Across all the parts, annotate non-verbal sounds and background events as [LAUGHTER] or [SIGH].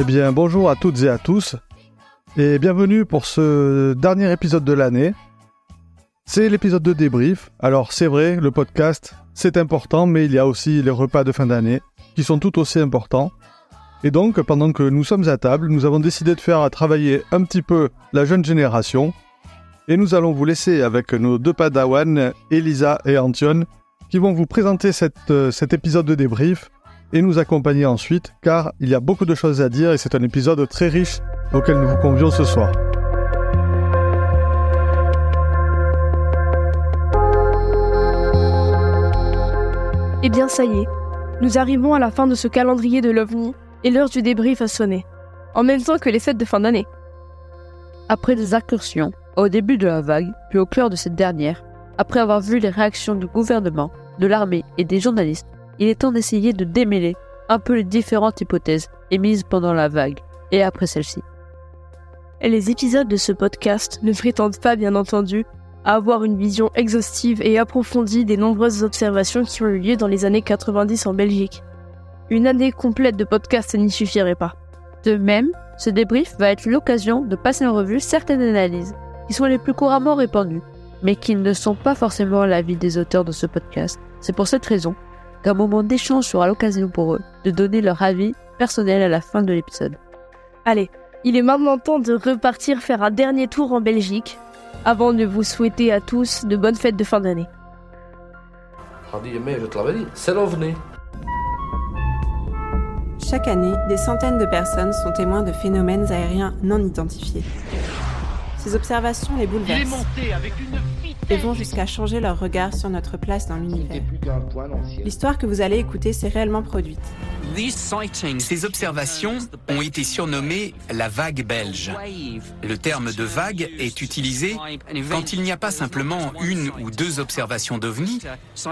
Eh bien, bonjour à toutes et à tous, et bienvenue pour ce dernier épisode de l'année. C'est l'épisode de débrief. Alors, c'est vrai, le podcast, c'est important, mais il y a aussi les repas de fin d'année, qui sont tout aussi importants. Et donc, pendant que nous sommes à table, nous avons décidé de faire travailler un petit peu la jeune génération, et nous allons vous laisser avec nos deux padawans, Elisa et Antion, qui vont vous présenter cette, cet épisode de débrief et nous accompagner ensuite, car il y a beaucoup de choses à dire et c'est un épisode très riche auquel nous vous convions ce soir. Eh bien ça y est, nous arrivons à la fin de ce calendrier de l'OVNI et l'heure du débrief a sonné, en même temps que les fêtes de fin d'année. Après des incursions, au début de la vague, puis au cœur de cette dernière, après avoir vu les réactions du gouvernement, de l'armée et des journalistes, il est temps d'essayer de démêler un peu les différentes hypothèses émises pendant la vague et après celle-ci. Les épisodes de ce podcast ne prétendent pas, bien entendu, à avoir une vision exhaustive et approfondie des nombreuses observations qui ont eu lieu dans les années 90 en Belgique. Une année complète de podcast n'y suffirait pas. De même, ce débrief va être l'occasion de passer en revue certaines analyses qui sont les plus couramment répandues, mais qui ne sont pas forcément l'avis des auteurs de ce podcast. C'est pour cette raison qu'un moment d'échange sera l'occasion pour eux de donner leur avis personnel à la fin de l'épisode. Allez, il est maintenant temps de repartir faire un dernier tour en Belgique avant de vous souhaiter à tous de bonnes fêtes de fin d'année. mais je te l'avais dit, c'est l'OVNI. Chaque année, des centaines de personnes sont témoins de phénomènes aériens non identifiés. Ces observations les bouleversent et vont jusqu'à changer leur regard sur notre place dans l'univers. L'histoire que vous allez écouter s'est réellement produite. Ces observations ont été surnommées la vague belge. Le terme de vague est utilisé quand il n'y a pas simplement une ou deux observations d'OVNI,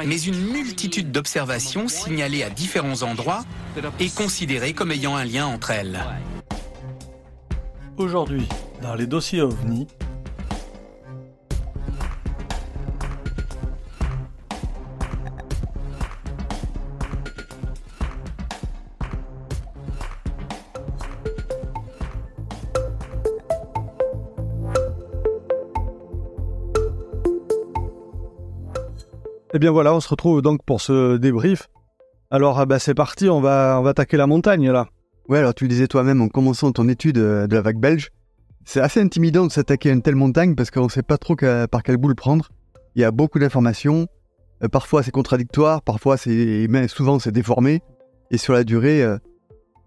mais une multitude d'observations signalées à différents endroits et considérées comme ayant un lien entre elles. Aujourd'hui, dans les dossiers OVNI, Eh bien voilà, on se retrouve donc pour ce débrief. Alors ah bah, c'est parti, on va, on va attaquer la montagne là. Ouais, alors tu le disais toi-même en commençant ton étude euh, de la vague belge, c'est assez intimidant de s'attaquer à une telle montagne parce qu'on ne sait pas trop par quelle boule prendre. Il y a beaucoup d'informations, euh, parfois c'est contradictoire, parfois c'est, mais souvent c'est déformé. Et sur la durée, euh,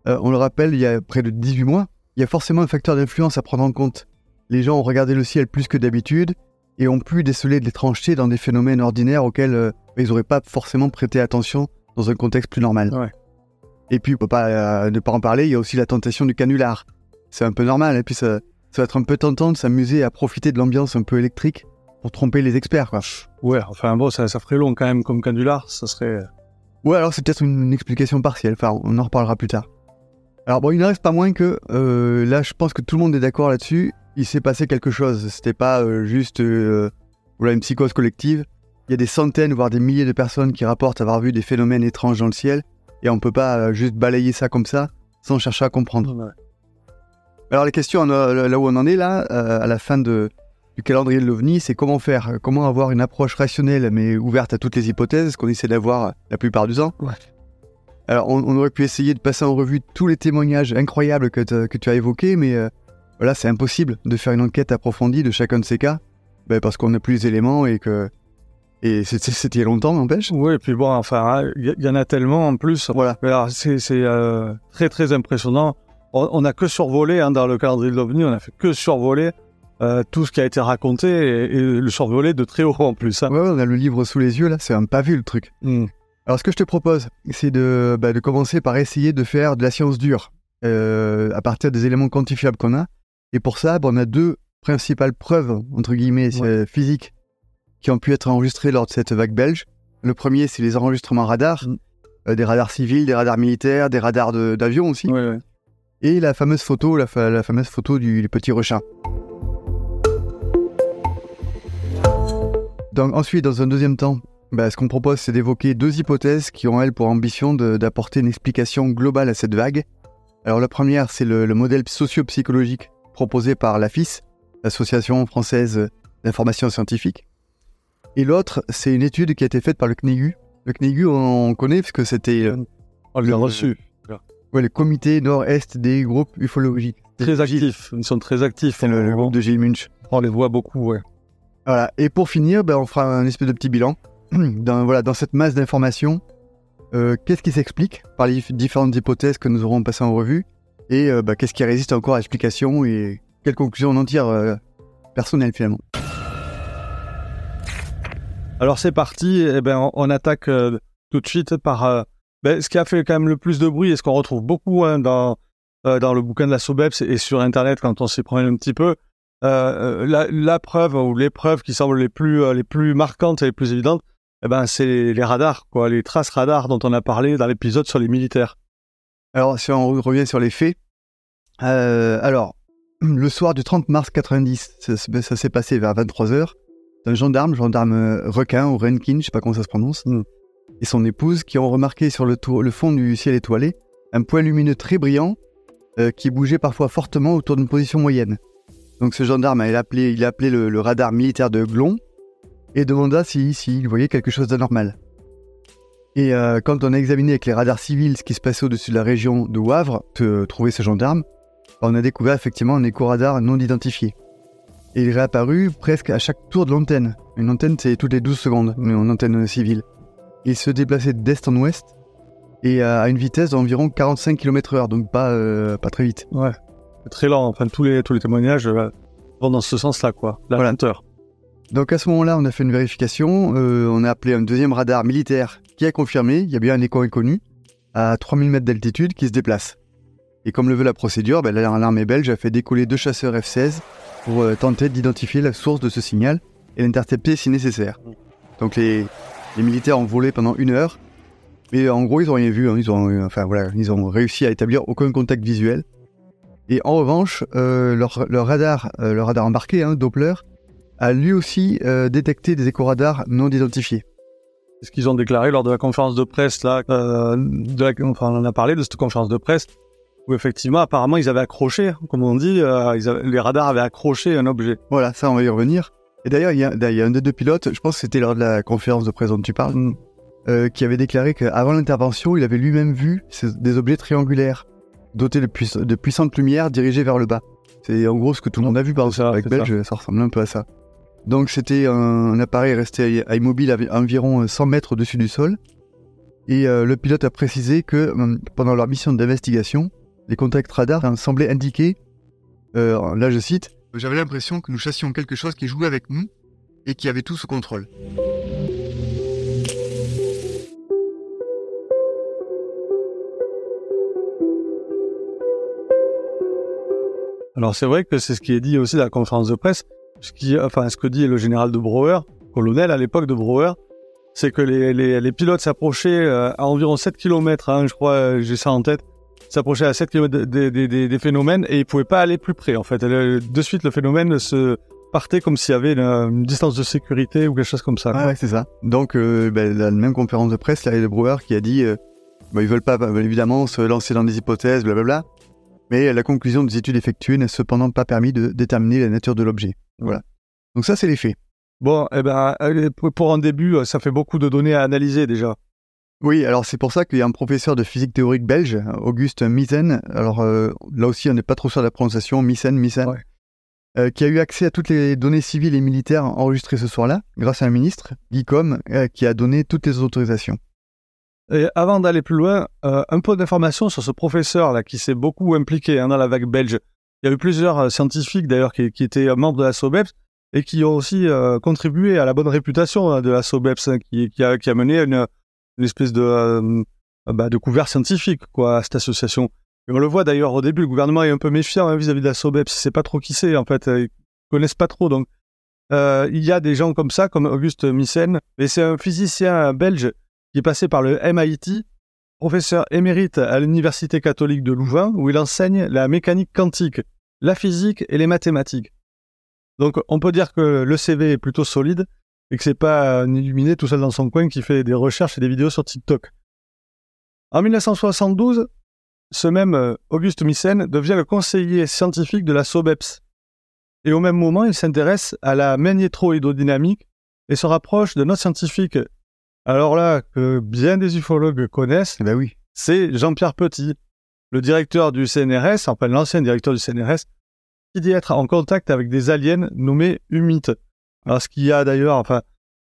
on le rappelle, il y a près de 18 mois, il y a forcément un facteur d'influence à prendre en compte. Les gens ont regardé le ciel plus que d'habitude, et ont pu déceler de l'étrangeté dans des phénomènes ordinaires auxquels euh, ils n'auraient pas forcément prêté attention dans un contexte plus normal. Et puis, on peut pas euh, ne pas en parler, il y a aussi la tentation du canular. C'est un peu normal, et puis ça, ça va être un peu tentant de s'amuser à profiter de l'ambiance un peu électrique pour tromper les experts, quoi. Ouais, enfin bon, ça, ça ferait long quand même comme canular, ça serait... Ouais, alors c'est peut-être une, explication partielle, enfin, on en reparlera plus tard. Alors bon, il ne reste pas moins que, là, je pense que tout le monde est d'accord là-dessus, il s'est passé quelque chose. C'était pas euh, juste euh, une psychose collective. Il y a des centaines, voire des milliers de personnes qui rapportent avoir vu des phénomènes étranges dans le ciel, et on peut pas euh, juste balayer ça comme ça sans chercher à comprendre. Alors la question là où on en est là, à la fin de, du calendrier de l'OVNI, c'est comment faire, comment avoir une approche rationnelle mais ouverte à toutes les hypothèses qu'on essaie d'avoir la plupart du temps? Alors on, aurait pu essayer de passer en revue tous les témoignages incroyables que, que tu as évoqués, mais voilà, c'est impossible de faire une enquête approfondie de chacun de ces cas, ben, parce qu'on n'a plus les éléments et que. Et c'était longtemps, n'empêche. Oui, et puis bon, enfin, il y, en a tellement en plus. Voilà. C'est euh, très, très impressionnant. On n'a que survolé, hein, dans le calendrier de l'OVNI, on a fait que survoler euh, tout ce qui a été raconté et, le survoler de très haut en plus. Hein. Ouais, on a le livre sous les yeux, là, c'est un pas vu le truc. Hmm. Alors, ce que je te propose, c'est de, bah, de commencer par essayer de faire de la science dure euh, à partir des éléments quantifiables qu'on a. Et pour ça, on a deux principales preuves, entre guillemets, physiques, qui ont pu être enregistrées lors de cette vague belge. Le premier, c'est les enregistrements radars, mm. euh, des radars civils, des radars militaires, des radars d'avion aussi. Et la fameuse photo, la, fameuse photo du, petit rechin. Donc ensuite, dans un deuxième temps, bah, ce qu'on propose, c'est d'évoquer deux hypothèses qui ont, elles, pour ambition d'apporter une explication globale à cette vague Alors la première, c'est le, modèle socio-psychologique proposé par l'AFIS, l'Association française d'information scientifique. Et l'autre, c'est une étude qui a été faite par le CNEGU. Le CNEGU, on connaît parce que c'était... Euh, on l'a reçu. Ouais, le comité nord-est des groupes ufologiques. Très actifs, ils sont très actifs. C'est le, groupe de Gilles Munch. On les voit beaucoup, ouais. Voilà. Et pour finir, ben, on fera un espèce de petit bilan. [CLEARS THROAT] dans, voilà, dans cette masse d'informations, euh, qu'est-ce qui s'explique par les différentes hypothèses que nous aurons passées en revue Et euh, ben, qu'est-ce qui résiste encore à l'explication et quelles conclusions on en tire euh, finalement Alors c'est parti, eh ben, on, attaque tout de suite par ben, ce qui a fait quand même le plus de bruit et ce qu'on retrouve beaucoup hein, dans, dans le bouquin de la SOBEPS et sur Internet quand on s'y prend un petit peu. La, la, preuve ou les preuves qui semblent les plus, les plus marquantes et les plus évidentes, eh ben, c'est les radars, quoi, les traces radars dont on a parlé dans l'épisode sur les militaires. Alors, si on revient sur les faits, euh, alors, le soir du 30 mars 90, ça, s'est passé vers 23h. Un gendarme, gendarme euh, requin ou Renkin, je sais pas comment ça se prononce, hmm. et son épouse qui ont remarqué sur le, le, fond du ciel étoilé un point lumineux très brillant euh, qui bougeait parfois fortement autour d'une position moyenne. Donc ce gendarme, il a appelé, il a appelé le, le radar militaire de Glon, et demanda s'il si, voyait quelque chose d'anormal. Et euh, quand on a examiné avec les radars civils ce qui se passait au-dessus de la région de Wavre, de trouver ce gendarme, on a découvert effectivement un écho-radar non identifié. Et il est réapparu presque à chaque tour de l'antenne. Une antenne, c'est toutes les 12 secondes, mais une antenne civile. Il se déplaçait d'est en ouest et à une vitesse d'environ 45 km/h, donc pas, euh, pas très vite. Ouais, très lent. Enfin, tous les, tous les témoignages euh, vont dans ce sens-là, quoi. La lenteur. Donc à ce moment-là, on a fait une vérification, euh, on a appelé un deuxième radar militaire qui a confirmé, il y a bien un écho inconnu à 3000 mètres d'altitude qui se déplace. Et comme le veut la procédure, ben, l'armée belge a fait décoller deux chasseurs F-16 pour euh, tenter d'identifier la source de ce signal et l'intercepter si nécessaire. Donc les, militaires ont volé pendant une heure, mais en gros ils n'ont rien vu, hein. ils, ont, enfin, voilà, ils ont réussi à établir aucun contact visuel. Et en revanche, euh, leur, radar, leur radar embarqué, hein, Doppler, a lui aussi euh, détecté des éco-radars non identifiés. C'est ce qu'ils ont déclaré lors de la conférence de presse, là, euh, de enfin, on en a parlé de cette conférence de presse, où effectivement, apparemment, ils avaient accroché, comme on dit, euh, les radars avaient accroché un objet. Voilà, ça, on va y revenir. Et d'ailleurs, il y, a un des deux pilotes, je pense que c'était lors de la conférence de presse dont tu parles, mm. qui avait déclaré qu'avant l'intervention, il avait lui-même vu des objets triangulaires, dotés de, de puissantes lumières dirigées vers le bas. C'est en gros ce que tout le monde a vu par ça, avec Belge, ça ressemble un peu à ça. Donc c'était un, appareil resté à immobile à environ 100 mètres au-dessus du sol. Et euh, le pilote a précisé que euh, pendant leur mission d'investigation, les contacts radars semblaient indiquer, euh, là je cite, J'avais l'impression que nous chassions quelque chose qui jouait avec nous et qui avait tout sous contrôle. Alors c'est vrai que c'est ce qui est dit aussi dans la conférence de presse, ce, qui, enfin, ce que dit le général de Brouwer, colonel à l'époque de Brouwer, c'est que les, les, les pilotes s'approchaient euh, à environ 7 km, hein, je crois, euh, j'ai ça en tête, s'approchaient à 7 km des, des, des, phénomènes et ils pouvaient pas aller plus près en fait. De suite, le phénomène se partait comme s'il y avait une, distance de sécurité ou quelque chose comme ça. Ah ouais, c'est ça. Donc, euh, ben, la même conférence de presse, il y a de Brouwer qui a dit, euh, ben, ils veulent pas évidemment se lancer dans des hypothèses, blablabla. Mais la conclusion des études effectuées n'a cependant pas permis de déterminer la nature de l'objet. Voilà. Donc ça, c'est les faits. Bon, eh ben, pour un début, ça fait beaucoup de données à analyser déjà. Oui, alors c'est pour ça qu'il y a un professeur de physique théorique belge, Auguste Misen, alors euh, là aussi on n'est pas trop sûr de la prononciation, Misen, Misen, euh, qui a eu accès à toutes les données civiles et militaires enregistrées ce soir-là, grâce à un ministre, Guy euh, qui a donné toutes les autorisations. Et avant d'aller plus loin, un peu d'informations sur ce professeur là qui s'est beaucoup impliqué hein, dans la vague belge. Il y a eu plusieurs euh, scientifiques d'ailleurs qui, étaient euh, membres de la SOBEPS et qui ont aussi euh, contribué à la bonne réputation hein, de la SOBEPS, hein, qui, a, mené une, une espèce de, bah, couvert scientifique à cette association. Et on le voit d'ailleurs au début, le gouvernement est un peu méfiant vis-à-vis de la SOBEPS, il sait pas trop qui c'est en fait, ils connaissent pas trop. Donc il y a des gens comme ça, comme Auguste Missen, et c'est un physicien belge qui est passé par le MIT professeur émérite à l'Université catholique de Louvain, où il enseigne la mécanique quantique, la physique et les mathématiques. Donc on peut dire que le CV est plutôt solide et que c'est pas un illuminé tout seul dans son coin qui fait des recherches et des vidéos sur TikTok. En 1972, ce même euh, Auguste Mycène devient le conseiller scientifique de la SOBEPS. Et au même moment, il s'intéresse à la magnétrohydrodynamique et se rapproche de notre scientifique. Alors là, que bien des ufologues connaissent, Eh ben oui. c'est Jean-Pierre Petit, le directeur du CNRS, enfin l'ancien directeur du CNRS, qui dit être en contact avec des aliens nommés humites. Alors ce qu'il y a d'ailleurs, enfin,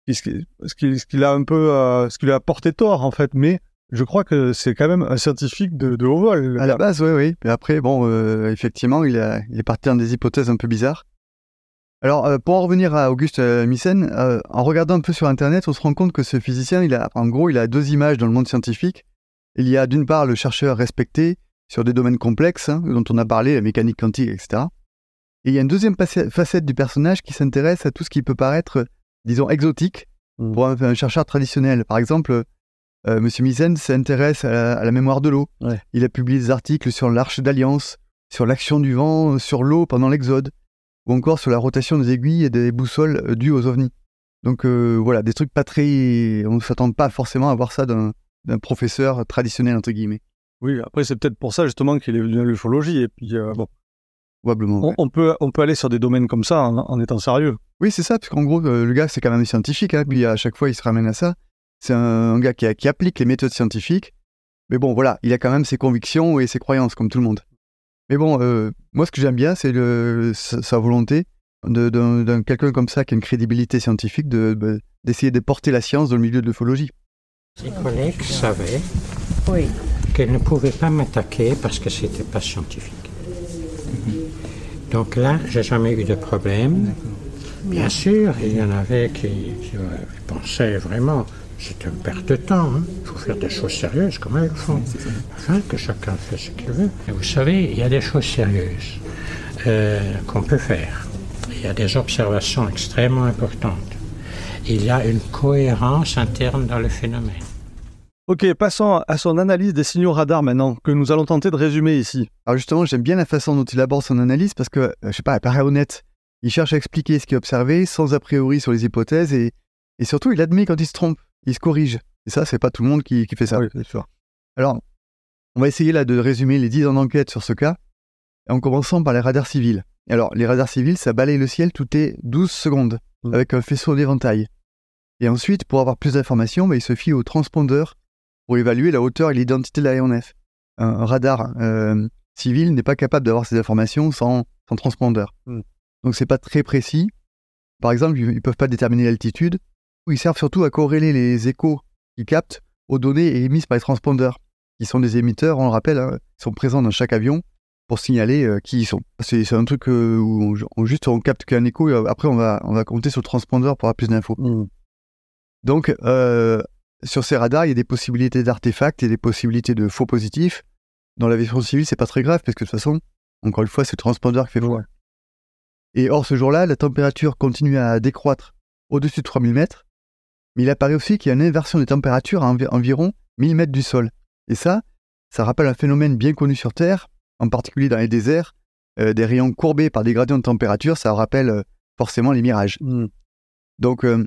ce qui- ce qui ce qu'il a un peu, euh, ce qui lui a porté tort en fait, mais je crois que c'est quand même un scientifique de, de haut vol. À la base, oui, oui. Mais après, bon, euh, effectivement, il, a, il est parti dans des hypothèses un peu bizarres. Alors, euh, pour en revenir à Auguste euh, euh, en regardant un peu sur Internet, on se rend compte que ce physicien, il a, en gros, il a deux images dans le monde scientifique. Il y a d'une part le chercheur respecté sur des domaines complexes, hein, dont on a parlé, la mécanique quantique, etc. Et il y a une deuxième facette du personnage qui s'intéresse à tout ce qui peut paraître, disons, exotique Mm. pour un, un chercheur traditionnel. Par exemple, euh, Monsieur Mycène s'intéresse à, la- à la mémoire de l'eau. Ouais. Il a publié des articles sur l'Arche d'Alliance, sur l'action du vent sur l'eau pendant l'Exode, ou encore sur la rotation des aiguilles et des boussoles euh, dues aux ovnis. Donc euh, voilà, des trucs pas très... On ne s'attend pas forcément à voir ça d'un professeur traditionnel, entre guillemets. Oui, après c'est peut-être pour ça justement qu'il est venu à l'ufologie. Et puis euh, bon, Probablement. on, ouais. on peut on peut aller sur des domaines comme ça en, en étant sérieux. Oui, c'est ça, parce qu'en gros, le gars, c'est quand même scientifique, hein, puis à chaque fois, il se ramène à ça. C'est un, un gars qui applique les méthodes scientifiques, mais bon, voilà, il a quand même ses convictions et ses croyances, comme tout le monde. Mais bon, euh, moi, ce que j'aime bien, c'est le- sa, sa volonté de- d'un quelqu'un comme ça, qui a une crédibilité scientifique, de- d'essayer de porter la science dans le milieu de l'ufologie. Ses collègues savaient Oui. qu'elles ne pouvaient pas m'attaquer parce que c'était pas scientifique. Donc là, j'ai jamais eu de problème. Bien sûr, il y en avait qui, qui, euh, pensaient vraiment c'est une perte de temps. hein. Il faut faire des choses sérieuses comme elles le font. Enfin, que chacun fait ce qu'il veut. Et vous savez, il y a des choses sérieuses euh, qu'on peut faire. Il y a des observations extrêmement importantes. Il y a une cohérence interne dans le phénomène. Ok, passons à son analyse des signaux radars maintenant, que nous allons tenter de résumer ici. Alors justement, j'aime bien la façon dont il aborde son analyse, parce que, euh, je sais pas, elle paraît honnête. Il cherche à expliquer ce qu'il a observé, sans a priori sur les hypothèses, et, et surtout, il admet quand il se trompe, il se corrige. Et ça, c'est pas tout le monde qui, qui fait ça. Oui, c'est sûr. Alors, on va essayer là de résumer les 10 ans d'enquête sur ce cas, en commençant par les radars civils. Alors, les radars civils, ça balaye le ciel toutes les 12 secondes, Mm. avec un faisceau d'éventail. Et ensuite, pour avoir plus d'informations, bah, il se fie au transpondeur pour évaluer la hauteur et l'identité de l'aéronef. Un, radar euh, civil n'est pas capable d'avoir ces informations sans, sans transpondeur. Mm. Donc, c'est pas très précis. Par exemple, ils ne peuvent pas déterminer l'altitude. Ils servent surtout à corréler les échos qu'ils captent aux données émises par les transpondeurs, qui sont des émetteurs, on le rappelle, hein, ils sont présents dans chaque avion pour signaler euh, qui ils sont. C'est un truc euh, où on, on- juste on capte qu'un écho et euh, après on va, on va compter sur le transpondeur pour avoir plus d'infos. Mm. Donc, euh, sur ces radars, il y a des possibilités d'artefacts et des possibilités de faux positifs. Dans l'aviation civile, c'est pas très grave parce que de toute façon, encore une fois, c'est le transpondeur qui fait faux. Et or, ce jour-là, la température continue à décroître au-dessus de 3000 mètres, mais il apparaît aussi qu'il y a une inversion des températures à envi- environ 1000 mètres du sol. Et ça, ça rappelle un phénomène bien connu sur Terre, en particulier dans les déserts, euh, des rayons courbés par des gradients de température, ça rappelle euh, forcément les mirages. Mm. Donc, euh,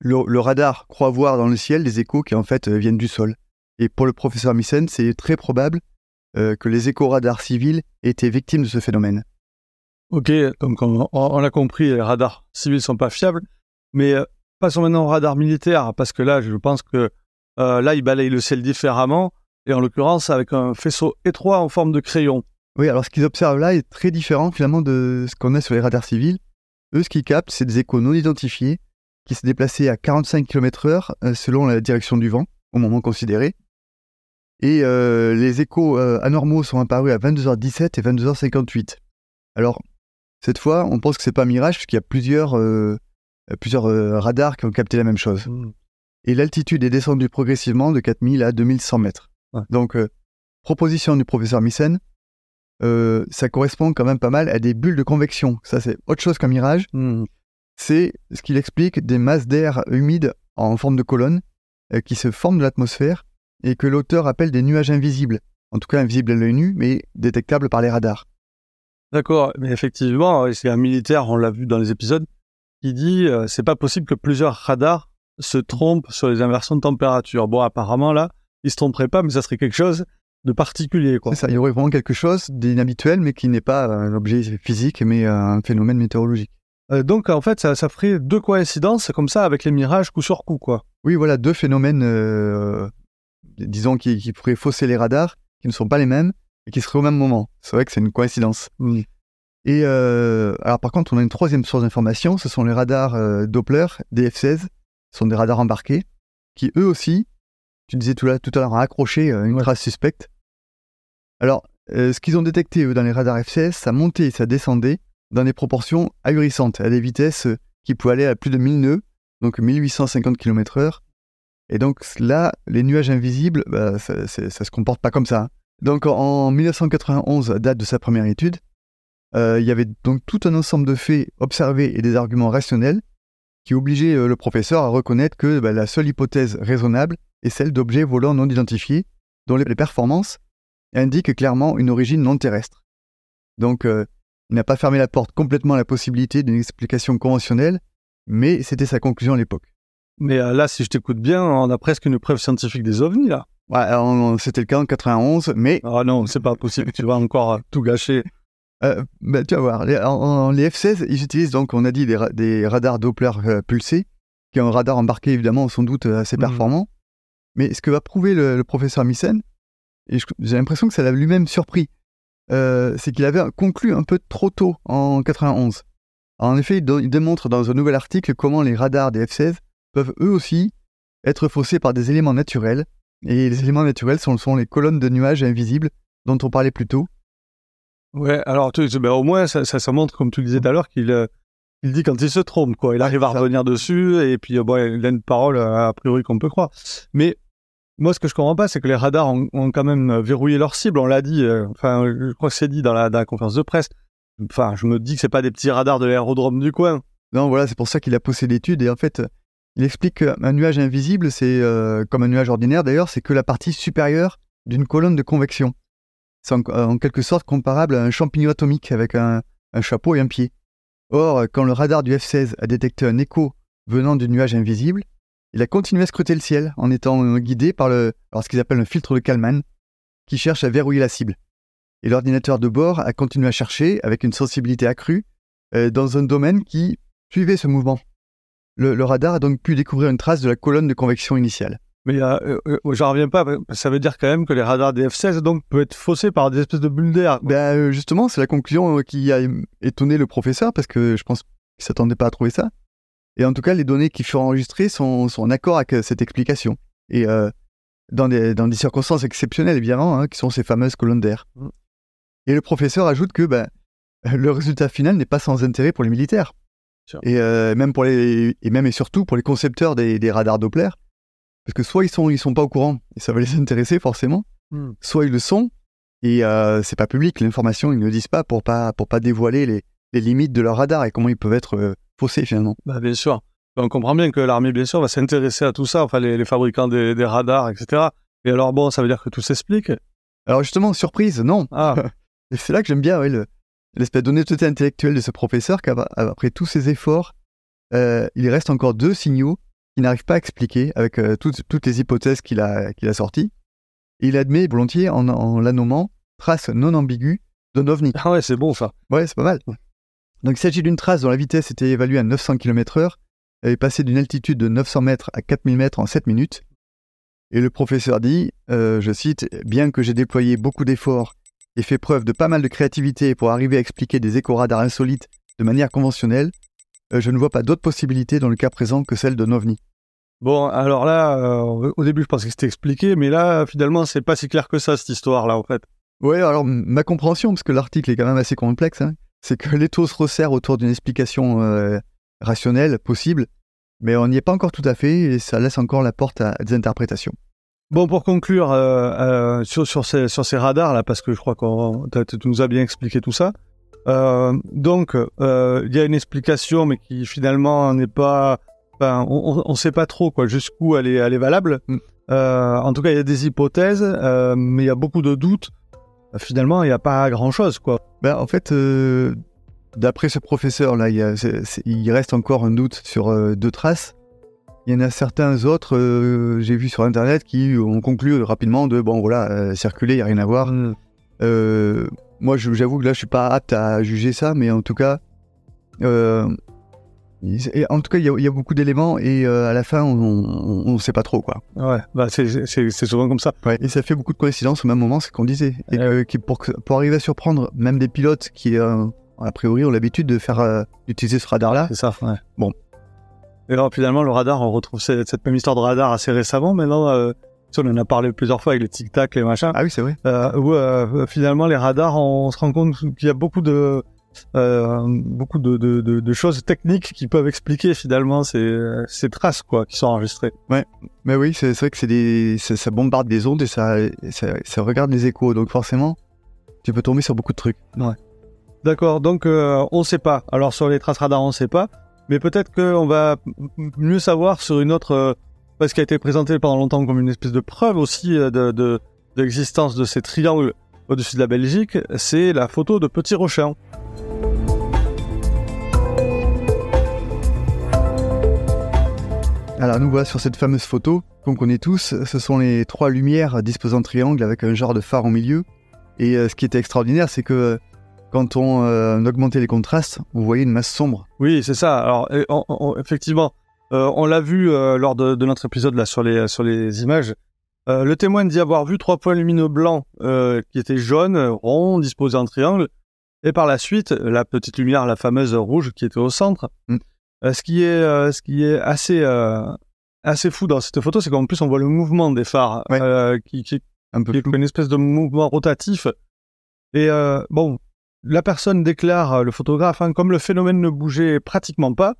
le, le radar croit voir dans le ciel des échos qui en fait viennent du sol. Et pour le professeur Mycène, c'est très probable que les échos radars civils aient été victimes de ce phénomène. Ok, donc on, on l'a compris, les radars civils sont pas fiables, mais passons maintenant aux radars militaires, parce que là, je pense que euh, là, ils balayent le ciel différemment, et en l'occurrence avec un faisceau étroit en forme de crayon. Oui, alors ce qu'ils observent là est très différent finalement de ce qu'on a sur les radars civils. Eux, ce qu'ils captent, c'est des échos non identifiés qui se déplaçaient à 45 km/h euh, selon la direction du vent, au moment considéré. Et euh, les échos anormaux sont apparus à 22h17 et 22h58. Alors, cette fois, on pense que c'est pas un mirage, puisqu'il y a plusieurs, plusieurs euh, radars qui ont capté la même chose. Et l'altitude est descendue progressivement de 4000 à 2100 mètres. Ouais. Donc, euh, proposition du professeur Mycène, euh, ça correspond quand même pas mal à des bulles de convection. Ça, c'est autre chose qu'un mirage. Mm. C'est ce qu'il explique des masses d'air humides en forme de colonne euh, qui se forment de l'atmosphère et que l'auteur appelle des nuages invisibles. En tout cas, invisibles à l'œil nu, mais détectables par les radars. D'accord, mais effectivement, c'est un militaire, on l'a vu dans les épisodes, qui dit euh, c'est pas possible que plusieurs radars se trompent sur les inversions de température. Bon, apparemment là, ils se tromperaient pas, mais ça serait quelque chose. de particulier, quoi. C'est ça, il y aurait vraiment quelque chose d'inhabituel, mais qui n'est pas un objet physique, mais un phénomène météorologique. Euh, donc, en fait, ça, ça ferait deux coïncidences comme ça avec les mirages coup sur coup, quoi. Oui, voilà, deux phénomènes, euh, disons, qui, qui, pourraient fausser les radars, qui ne sont pas les mêmes, et qui seraient au même moment. C'est vrai que c'est une coïncidence. Et euh, alors, par contre, on a une troisième source d'information, ce sont les radars euh, Doppler, DF16, ce sont des radars embarqués, qui eux aussi, tu disais tout, là, tout à l'heure, ont accroché euh, une trace suspecte. Alors, ce qu'ils ont détecté, eux, dans les radars F16, ça montait et ça descendait dans des proportions ahurissantes, à des vitesses qui pouvaient aller à plus de 1000 nœuds, donc 1850 km/h. Et donc là, les nuages invisibles, bah, ça, ne se comporte pas comme ça. Hein. Donc en 1991, date de sa première étude, euh, il y avait donc tout un ensemble de faits observés et des arguments rationnels qui obligeaient euh, le professeur à reconnaître que bah, la seule hypothèse raisonnable est celle d'objets volants non identifiés, dont les performances indiquent clairement une origine non terrestre. Donc euh, il n'a pas fermé la porte complètement à la possibilité d'une explication conventionnelle, mais c'était sa conclusion à l'époque. Mais là, si je t'écoute bien, on a presque une preuve scientifique des ovnis, là. Ouais, c'était le cas en 91, mais... Ah non, c'est pas possible, tu vas encore tout gâcher. Euh, bah, tu vas voir, les, les, F-16, ils utilisent donc, on a dit, des, radars Doppler pulsés, qui ont un radar embarqué, évidemment, sans doute assez mmh. performant. Mais ce que va prouver le, professeur Missen, et j'ai l'impression que ça l'a lui-même surpris, c'est qu'il avait conclu un peu trop tôt en 91. en effet, il, démontre dans un nouvel article comment les radars des F-16 peuvent eux aussi être faussés par des éléments naturels, et les éléments naturels sont, sont les colonnes de nuages invisibles dont on parlait plus tôt. Ouais, alors tu, ben, au moins ça, ça, montre, comme tu le disais tout à l'heure, qu'il euh, il dit quand il se trompe, quoi. Il arrive à revenir dessus, et puis bon, il a une parole a priori qu'on peut croire. Mais moi, ce que je comprends pas, c'est que les radars ont, quand même verrouillé leur cible. On l'a dit, euh, enfin, je crois que c'est dit dans la, dans la, conférence de presse. Enfin, je me dis que c'est pas des petits radars de l'aérodrome du coin. Non, voilà, c'est pour ça qu'il a posé l'étude. Et en fait, il explique qu'un nuage invisible, c'est euh, comme un nuage ordinaire d'ailleurs, c'est que la partie supérieure d'une colonne de convection. C'est en, quelque sorte comparable à un champignon atomique avec un, chapeau et un pied. Or, quand le radar du F-16 a détecté un écho venant du nuage invisible, il a continué à scruter le ciel en étant guidé par, ce qu'ils appellent un filtre de Kalman, qui cherche à verrouiller la cible. Et l'ordinateur de bord a continué à chercher avec une sensibilité accrue euh, dans un domaine qui suivait ce mouvement. Le, radar a donc pu découvrir une trace de la colonne de convection initiale. Mais euh, euh, euh j'en reviens pas, ça veut dire quand même que les radars des F-16 donc peuvent être faussés par des espèces de bulles d'air. Ben euh, justement, c'est la conclusion qui a étonné le professeur parce que je pense qu'il s'attendait pas à trouver ça. Et en tout cas, les données qui furent enregistrées sont, sont en accord avec cette explication. Et dans, des, dans des circonstances exceptionnelles, évidemment, hein, qui sont ces fameuses colonnes d'air. Mm. Et le professeur ajoute que ben, le résultat final n'est pas sans intérêt pour les militaires. Et euh, même pour les et même et surtout pour les concepteurs des, des, radars Doppler, parce que soit ils sont ils sont pas au courant et ça va les [LAUGHS] intéresser forcément, hmm. soit ils le sont et euh, c'est pas public l'information ils ne le disent pas pour pas pour pas dévoiler les, les limites de leur radar et comment ils peuvent être euh, faussés finalement. Bah bien sûr. On comprend bien que l'armée bien sûr va s'intéresser à tout ça, enfin les, les fabricants des, des, radars etc. Et alors bon ça veut dire que tout s'explique. Alors justement surprise non. Ah. [LAUGHS] c'est là que j'aime bien ouais, le, l'espèce d'honnêteté intellectuelle de ce professeur qu'après tous ses efforts, euh, il reste encore deux signaux qu'il n'arrive pas à expliquer avec euh, toutes, les hypothèses qu'il a, qu'il a sorties. il admet volontiers en, en la nommant trace non ambiguë d'un ovni. Ah ouais, c'est bon ça. Ouais, c'est pas mal. Donc il s'agit d'une trace dont la vitesse était évaluée à 900 km/h. Elle est passée d'une altitude de 900 mètres à 4000 mètres en 7 minutes. Et le professeur dit, euh, je cite, Bien que j'ai déployé beaucoup d'efforts et fait preuve de pas mal de créativité pour arriver à expliquer des éco-radars insolites de manière conventionnelle, je ne vois pas d'autre possibilité dans le cas présent que celle de Novni. Bon, alors là, euh, au début, je pensais que c'était expliqué, mais là, finalement, c'est pas si clair que ça, cette histoire-là, en fait. Oui, alors ma compréhension, parce que l'article est quand même assez complexe, hein, c'est que [LAUGHS] l'étau se resserre autour d'une explication euh, rationnelle possible, mais on n'y est pas encore tout à fait, et ça laisse encore la porte à des interprétations. Bon, pour conclure euh, euh, sur, sur, ces, sur ces radars là, parce que je crois qu'on tu nous as bien expliqué tout ça. Euh, donc, il y a une explication, mais qui finalement n'est pas, on ne sait pas trop quoi, jusqu'où elle est, elle est valable. Mm. en tout cas, il y a des hypothèses, mais il y a beaucoup de doutes. Finalement, il n'y a pas grand chose quoi. Ben, en fait, d'après ce professeur là, il, il, reste encore un doute sur deux traces. Il y en a certains autres, euh, j'ai vu sur internet, qui ont conclu rapidement de bon voilà, euh, circuler, il n'y a rien à voir. Mm. Euh, moi, j'avoue que là, je suis pas apte à juger ça, mais en tout cas, euh, et en tout cas, il y, a- il y a beaucoup d'éléments et euh, à la fin, on ne sait pas trop quoi. Ouais, bah c'est- souvent comme ça. Et ça fait beaucoup de coïncidences au même moment, c'est ce qu'on disait. Et Ouais. que- pour, pour arriver à surprendre même des pilotes qui, euh, a priori, ont l'habitude de faire d'utiliser ce radar-là. C'est ça, ouais. Bon. Et alors, finalement, le radar, on retrouve cette, cette même histoire de radar assez récemment. Maintenant, tu sais, on en a parlé plusieurs fois avec les tic-tac, les machins. Ah oui, c'est vrai. Euh, où euh, finalement, les radars, on se rend compte qu'il y a beaucoup de, euh, beaucoup de, de, de, de choses techniques qui peuvent expliquer finalement ces, ces traces quoi, qui sont enregistrées. Mais oui, c'est vrai que c'est des, ça, ça bombarde des ondes et ça, ça, ça regarde les échos. Donc forcément, tu peux tomber sur beaucoup de trucs. D'accord, donc euh, on sait pas. Alors sur les traces radar, on sait pas. Mais peut-être qu'on va mieux savoir sur une autre... parce qui a été présenté pendant longtemps comme une espèce de preuve aussi euh, de, de, de l'existence de ces triangles au-dessus de la Belgique, c'est la photo de Petit Rochin. Alors nous voilà sur cette fameuse photo qu'on connaît tous. Ce sont les trois lumières disposant en triangle avec un genre de phare au milieu. Et euh, ce qui était extraordinaire, c'est que quand on euh, augmentait les contrastes, on voyait une masse sombre. Oui, c'est ça. Alors, et on- on- effectivement, on l'a vu euh, lors de, de notre épisode là sur les sur les images. Euh, le témoin dit avoir vu trois points lumineux blancs euh, qui étaient jaunes, ronds, disposés en triangle, et par la suite la petite lumière, la fameuse rouge, qui était au centre. Mm. Euh, ce qui est euh, ce qui est assez euh, assez fou dans cette photo, c'est qu'en plus on voit le mouvement des phares, Ouais. euh, qui, qui Un peu qui est une espèce de mouvement rotatif. Et euh, bon, la personne déclare, euh, le photographe, hein, comme le phénomène ne bougeait pratiquement pas,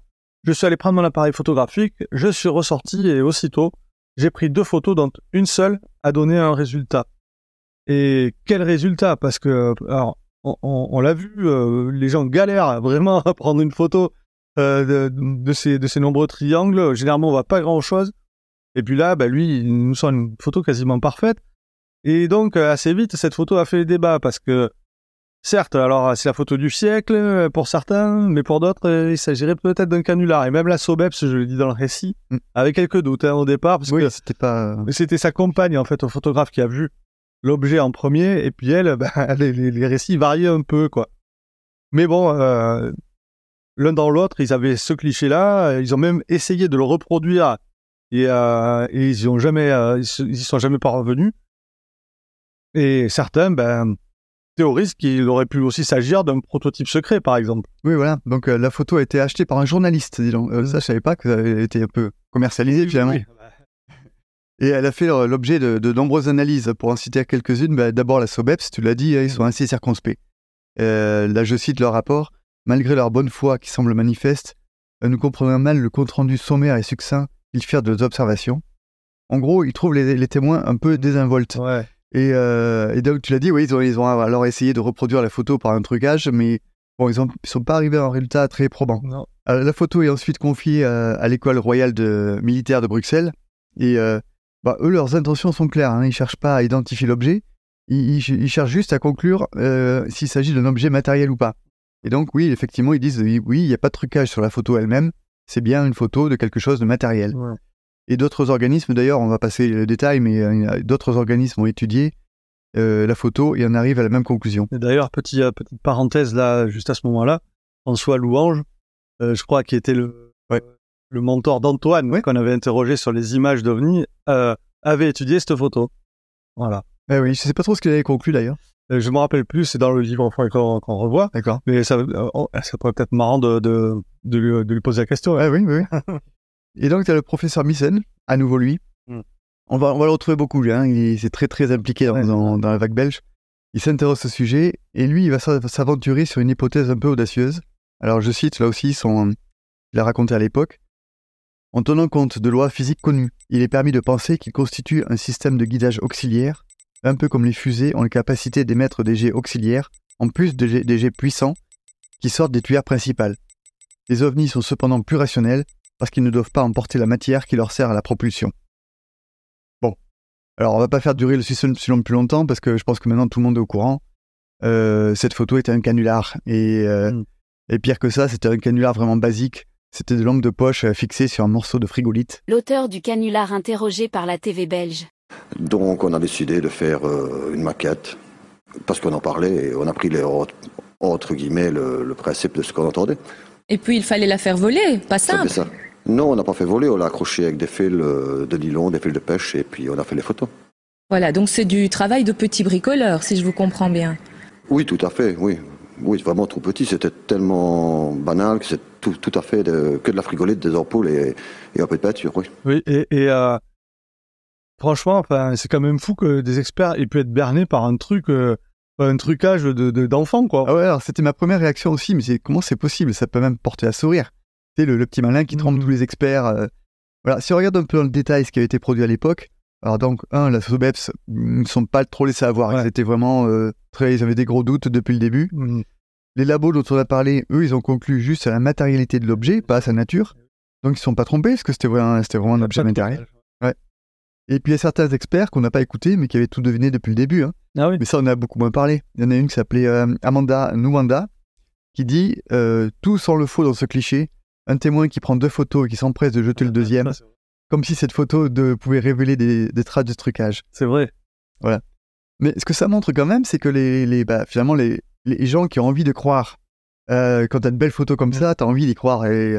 je suis allé prendre mon appareil photographique, je suis ressorti et aussitôt, j'ai pris deux photos dont une seule a donné un résultat. Et quel résultat? Parce que, alors, on, l'a vu, euh, les gens galèrent vraiment [LAUGHS] à prendre une photo euh, de, de ces, de ces nombreux triangles. Généralement, on voit pas grand-chose. Et puis là, bah, lui, il nous sort une photo quasiment parfaite. Et donc, euh, assez vite, cette photo a fait le débat parce que, certes, alors c'est la photo du siècle euh, pour certains, mais pour d'autres, euh, il s'agirait peut-être d'un canular. Et même la Sobeps, je le dis dans le récit, Mm. avec quelques doutes hein, au départ, parce Oui, que c'était pas. mais c'était sa compagne, en fait, au photographe qui a vu l'objet en premier, et puis elle, [LAUGHS] ben, les, récits variaient un peu, quoi. Mais bon, euh, l'un dans l'autre, ils avaient ce cliché-là, euh, ils ont même essayé de le reproduire, et, euh, et ils y ont jamais, euh, ils, sont jamais parvenus. Et certains, ben, théorisent qu'il aurait pu aussi s'agir d'un prototype secret, par exemple. Oui, voilà. Donc euh, la photo a été achetée par un journaliste, dis donc. Euh, ça, je savais pas que ça avait été un peu commercialisé finalement. Oui. Et elle a fait euh, l'objet de, de nombreuses analyses. Pour en citer quelques-unes, bah, d'abord la SOBEPS, tu l'as dit, ils sont assez circonspects. Euh, là, je cite leur rapport. Malgré leur bonne foi qui semble manifeste, nous comprenons mal le compte-rendu sommaire et succinct qu'ils firent de leurs observations. En gros, ils trouvent les, les témoins un peu désinvoltes. Ouais. Et, euh, et donc, tu l'as dit, oui, ils ont, ils ont alors essayé de reproduire la photo par un trucage, mais bon, ils ne sont pas arrivés à un résultat très probant. Non. Euh, la photo est ensuite confiée euh, à l'école royale de, militaire de Bruxelles. Et euh, bah, eux, leurs intentions sont claires. Hein, ils cherchent pas à identifier l'objet. Ils, ils- ils cherchent juste à conclure euh, s'il s'agit d'un objet matériel ou pas. Et donc, oui, effectivement, ils disent oui, oui, il n'y a pas de trucage sur la photo elle-même. C'est bien une photo de quelque chose de matériel. Ouais. Et d'autres organismes, d'ailleurs, on va passer le détail, mais euh, d'autres organismes ont étudié euh, la photo et en arrivent à la même conclusion. D'ailleurs, petit, euh, petite parenthèse là, juste à ce moment-là, François Louange, je crois qui était le, Ouais. le mentor d'Antoine, qu'on avait interrogé sur les images d'OVNI, avait étudié cette photo. Voilà. Ah oui, je sais pas trop ce qu'il avait conclu d'ailleurs. Je me rappelle plus, c'est dans le livre qu'on qu'on revoit, D'accord. mais ça, oh, ça pourrait peut-être marrant de, de, de, lui, de lui poser la question. Ah oui, oui. [LAUGHS] et donc, tu as le professeur Missen, à nouveau lui. Mm. On, va, on va le retrouver beaucoup, lui. Hein. Il est très, très impliqué dans, Ouais. dans- dans la vague belge. Il s'intéresse au sujet et lui, il va s'a- s'aventurer sur une hypothèse un peu audacieuse. Alors, je cite là aussi son. Il a raconté à l'époque. En tenant compte de lois physiques connues, il est permis de penser qu'il constitue un système de guidage auxiliaire, un peu comme les fusées ont la capacité d'émettre des jets auxiliaires, en plus de jets- des jets puissants qui sortent des tuyères principales. Les ovnis sont cependant plus rationnels parce qu'ils ne doivent pas emporter la matière qui leur sert à la propulsion. Bon. Alors, on va pas faire durer le suspension plus longtemps parce que je pense que maintenant tout le monde est au courant. Euh, cette photo était un canular. Et, euh, Mm. et pire que ça, c'était un canular vraiment basique. C'était des lampes de poche fixées sur un morceau de frigolite. L'auteur du canular interrogé par la TV belge. Donc on a décidé de faire une maquette parce qu'on en parlait et on a pris les, entre guillemets le, principe de ce qu'on entendait. Et puis il fallait la faire voler, pas simple. Ça. Non, on n'a pas fait voler, on l'a accroché avec des fils de nylon, des fils de pêche et puis on a fait les photos. Voilà, donc c'est du travail de petit bricoleur, si je vous comprends bien. Oui, tout à fait, oui. Oui, vraiment trop petit. C'était tellement banal que c'est tout, tout, à fait que de la frigolette, des ampoules et, un peu de peinture, oui. Oui, et, euh, franchement, enfin, c'est quand même fou que des experts aient pu être bernés par un truc, euh, un trucage de, d'enfant, quoi. Ah ouais, alors c'était ma première réaction aussi, mais c'est, comment c'est possible? Ça peut même porter à sourire. Tu sais, le, petit malin qui trompe mmh. tous les experts. Euh. Voilà, si on regarde un peu dans le détail ce qui a été produit à l'époque, alors donc, un, la SOBEPS ne sont pas trop laissés avoir. Ils étaient vraiment euh, très, ils avaient des gros doutes depuis le début. Mmh. Les labos dont on a parlé, eux, ils ont conclu juste à la matérialité de l'objet, pas à sa nature. Donc ils ne sont pas trompés, parce que c'était vraiment, c'était vraiment un objet matériel. Ouais. Et puis il y a certains experts qu'on n'a pas écoutés, mais qui avaient tout deviné depuis le début. Hein. Ah oui. Mais ça, on a beaucoup moins parlé. Il y en a une qui s'appelait euh, Amanda Nwanda, qui dit euh, Tout sans le faux dans ce cliché. Un témoin qui prend deux photos et qui s'empresse de jeter le deuxième comme si cette photo de, pouvait révéler des, traces de trucage. C'est vrai. Voilà. Mais ce que ça montre quand même, c'est que les, les bah, finalement, les, les, gens qui ont envie de croire, euh, quand tu as une belle photo comme ça, tu as envie d'y croire et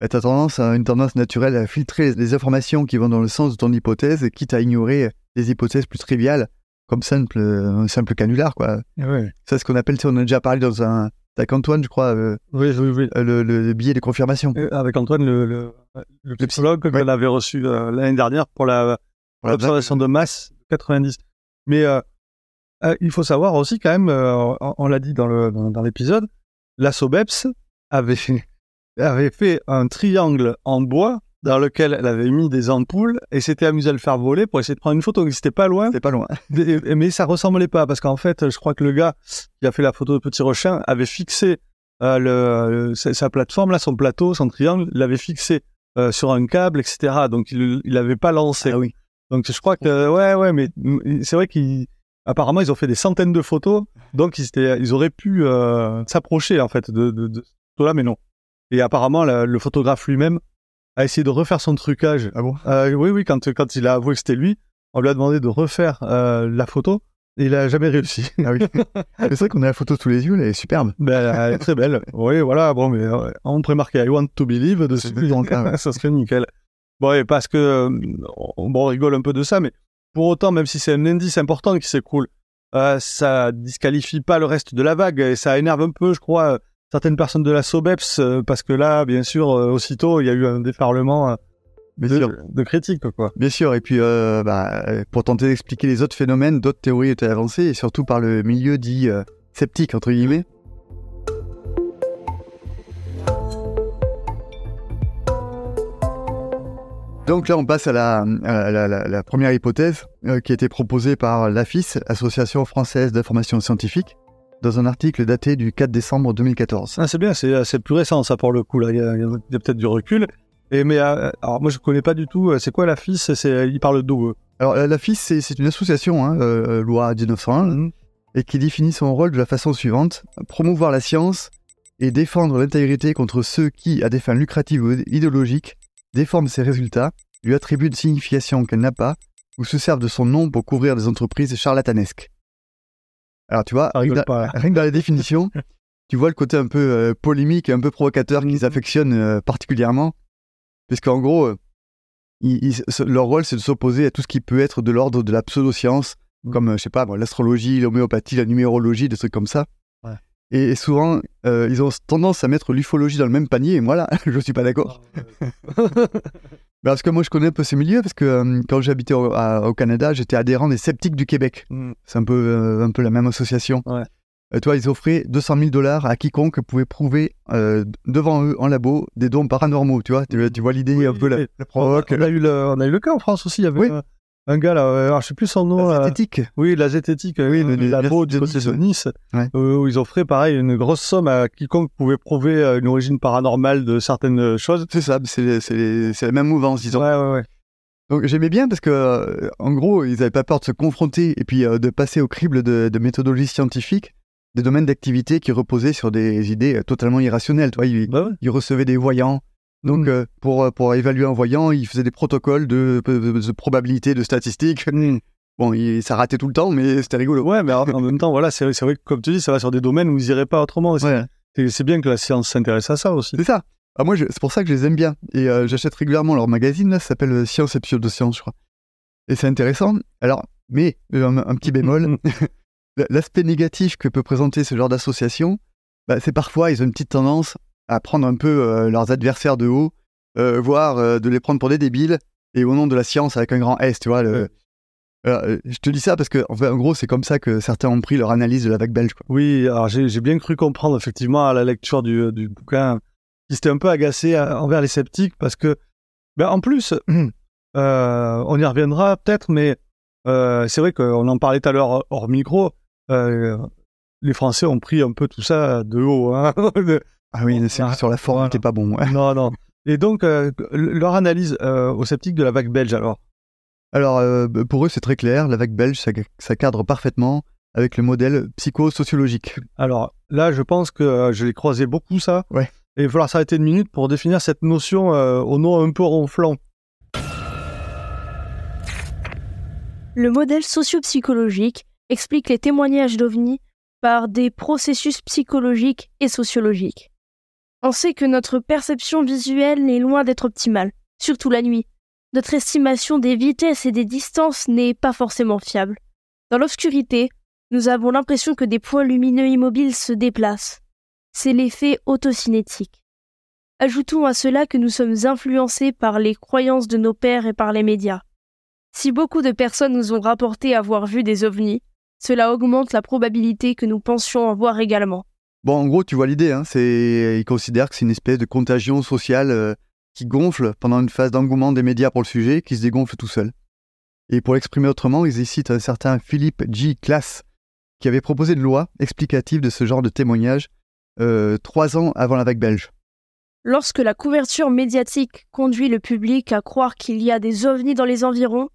tu as tendance, à, une tendance naturelle à filtrer les informations qui vont dans le sens de ton hypothèse, quitte à ignorer des hypothèses plus triviales, comme simple, un simple canular. Quoi. Ouais. C'est ce qu'on appelle, on a déjà parlé dans un, avec Antoine, je crois, euh, oui, oui, oui. Euh, le, billet de confirmation. Euh, avec Antoine, le, le, le psychologue qu'on avait reçu l'année dernière pour la l'observation de masse 90. Mais il faut savoir aussi quand même, on, l'a dit dans le dans, l'épisode, la Sobeps avait avait fait un triangle en bois dans lequel elle avait mis des ampoules et s'était amusée à le faire voler pour essayer de prendre une photo. C'était pas loin. C'était pas loin. [LAUGHS] mais ça ressemblait pas parce qu'en fait, je crois que le gars qui a fait la photo de Petit Rochin avait fixé euh, le, sa, plateforme, là, son plateau, son triangle, l'avait fixé euh, sur un câble, etc. Donc il l'avait pas lancé. Ah oui. Donc je crois que ouais, ouais, mais c'est vrai qu'apparemment ils ont fait des centaines de photos, donc ils, ils auraient pu euh, s'approcher en fait de, de, de là, mais non. Et apparemment le photographe lui-même a essayé de refaire son trucage. Ah bon? Euh, Oui, oui, quand, quand il a avoué que c'était lui, on lui a demandé de refaire euh, la photo et il a jamais réussi. [LAUGHS] Ah oui. c'est vrai qu'on a la photo sous les yeux, elle est superbe. Ben, elle est très belle. Oui, voilà, bon, mais euh, on pourrait marquer I want to believe dessus. [LAUGHS] ça serait nickel. Bon, et parce que, bon, on rigole un peu de ça, mais pour autant, même si c'est un indice important qui s'écroule, euh, ça disqualifie pas le reste de la vague et ça énerve un peu, je crois, certaines personnes de la SOBEPS, euh, parce que là, bien sûr, euh, aussitôt, il y a eu un déferlement euh, de, de critiques, quoi. Bien sûr, et puis bah, pour tenter d'expliquer les autres phénomènes, d'autres théories étaient avancées, et surtout par le milieu dit sceptique, entre guillemets. Donc là, on passe à la, la, première hypothèse qui a été proposée par l'AFIS, Association française d'information scientifique dans un article daté du 4 décembre 2014. Ah, c'est bien, c'est, plus récent ça pour le coup, là. Il y a, peut-être du recul. Et, mais euh, alors moi je connais pas du tout, euh, c'est quoi la FIS Il parle d'où Alors la FIS c'est, une association, hein, euh, loi 1901, mhm. et qui définit son rôle de la façon suivante promouvoir la science et défendre l'intégrité contre ceux qui, à des fins lucratives ou idéologiques, déforment ses résultats, lui attribuent une signification qu'elle n'a pas, ou se servent de son nom pour couvrir des entreprises charlatanesques. Alors tu vois, [LAUGHS] rien que, dans, les définitions, tu vois le côté un peu euh, polémique et un peu provocateur qu'ils mhm. affectionnent euh, particulièrement. Puisqu'en gros, euh, leur rôle c'est de s'opposer à tout ce qui peut être de l'ordre de la pseudo-science, mhm. comme, je sais pas, l'astrologie, l'homéopathie, la numérologie, des trucs comme ça. Et, souvent, ils ont tendance à mettre l'ufologie dans le même panier, et moi là, [LAUGHS] je suis pas d'accord. Ah, [LAUGHS] Parce que moi, je connais un peu ces milieux, parce que euh, quand j'habitais au, au, Canada, j'étais adhérent des sceptiques du Québec. Mm. C'est un peu, euh, un peu la même association. Ouais. Euh, toi, ils offraient 200 000 dollars à quiconque pouvait prouver devant eux en labo des dons paranormaux. Tu vois, tu, vois l'idée un peu la, provoque. On a, eu le, on a eu le cas en France aussi. Il y avait un gars là, euh, alors je sais plus son nom. La zététique. oui, la zététique. Oui, le, le labo côté de Nice, euh, où ils offraient pareil une grosse somme à quiconque pouvait prouver euh, une origine paranormale de certaines choses. C'est ça, c'est la même mouvance, disons. Ouais, ouais, ouais. Donc j'aimais bien parce que, en gros, ils n'avaient pas peur de se confronter et puis de passer au crible de, de méthodologie scientifique des domaines d'activité qui reposaient sur des idées totalement irrationnelles. Toi, ils, bah ils recevaient des voyants, Donc, euh, pour, pour évaluer un voyant, il faisait des protocoles de, de, probabilité, de statistiques. Mm. Bon, il, ça ratait tout le temps, mais c'était rigolo. Ouais, mais en, même temps, voilà, c'est vrai que comme tu dis, ça va sur des domaines où ils iraient pas autrement. aussi. Ouais. C'est bien que la science s'intéresse à ça aussi. C'est ça. Ah, moi, c'est pour ça que je les aime bien. Et euh, j'achète régulièrement leur magazine, là, ça s'appelle euh, Science et Pseudosciences, je crois. Et c'est intéressant. Alors, mais, euh, un, un petit bémol, [LAUGHS] l'aspect négatif que peut présenter ce genre d'association, bah, c'est parfois, ils ont une petite tendance à prendre un peu euh, leurs adversaires de haut, euh, voire euh, de les prendre pour des débiles, et au nom de la science avec un grand S, tu vois. Le... Alors, je te dis ça parce que, en, fait, en gros, c'est comme ça que certains ont pris leur analyse de la vague belge. Quoi. Oui, alors j'ai bien cru comprendre effectivement à la lecture du, du bouquin qu'ils étaient un peu agacés à- envers les sceptiques parce que, ben, en plus, [CLEARS THROAT] euh, on y reviendra peut-être, mais euh, c'est vrai qu'on en parlait tout à l'heure hors micro. euh, les Français ont pris un peu tout ça de haut. Hein, [LAUGHS] Ah oui, c'est- Ah, sur la forme, voilà. t'es pas bon. ouais. non, non. Et donc, euh, leur analyse euh, aux sceptiques de la vague belge, alors Alors, euh, pour eux, c'est très clair, la vague belge, ça, ça cadre parfaitement avec le modèle psychosociologique. Alors là, je pense que euh, je l'ai croisé beaucoup ça. Ouais. Et il va falloir s'arrêter une minute pour définir cette notion euh, au nom un peu ronflant. Le modèle socio-psychologique explique les témoignages d'OVNI par des processus psychologiques et sociologiques. On sait que notre perception visuelle est loin d'être optimale, surtout la nuit. Notre estimation des vitesses et des distances n'est pas forcément fiable. Dans l'obscurité, nous avons l'impression que des points lumineux immobiles se déplacent. C'est l'effet autocinétique. Ajoutons à cela que nous sommes influencés par les croyances de nos pères et par les médias. Si beaucoup de personnes nous ont rapporté avoir vu des ovnis, cela augmente la probabilité que nous pensions en voir également. Bon, en gros, tu vois l'idée, hein, c'est... ils considèrent que c'est une espèce de contagion sociale euh, qui gonfle pendant une phase d'engouement des médias pour le sujet, qui se dégonfle tout seul. Et pour l'exprimer autrement, ils y citent un certain Philippe G. Class, qui avait proposé une loi explicative de ce genre de témoignage euh, trois ans avant la vague belge. Lorsque la couverture médiatique conduit le public à croire qu'il y a des ovnis dans les environs,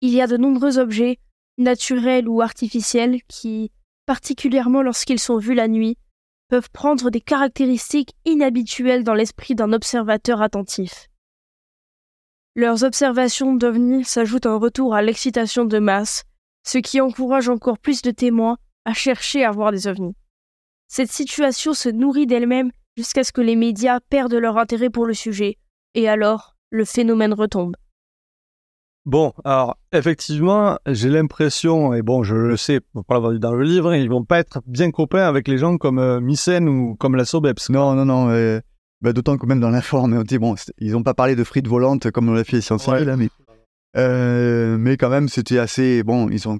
il y a de nombreux objets, naturels ou artificiels, qui, particulièrement lorsqu'ils sont vus la nuit, peuvent prendre des caractéristiques inhabituelles dans l'esprit d'un observateur attentif. Leurs observations d'ovnis s'ajoutent un retour à l'excitation de masse, ce qui encourage encore plus de témoins à chercher à voir des ovnis. Cette situation se nourrit d'elle-même jusqu'à ce que les médias perdent leur intérêt pour le sujet, et alors le phénomène retombe. Bon, alors effectivement, j'ai l'impression, et bon, je le sais pour l'avoir dit dans le livre, ils vont pas être bien copains avec les gens comme euh, Mycène ou comme la Sobeps. Non, non, non. euh, bah, D'autant que même dans l'info, on dit, bon, ils n'ont pas parlé de frites volantes comme on l'a fait Science Ouais. là, mais, euh, mais quand même, c'était assez. Bon, ils ont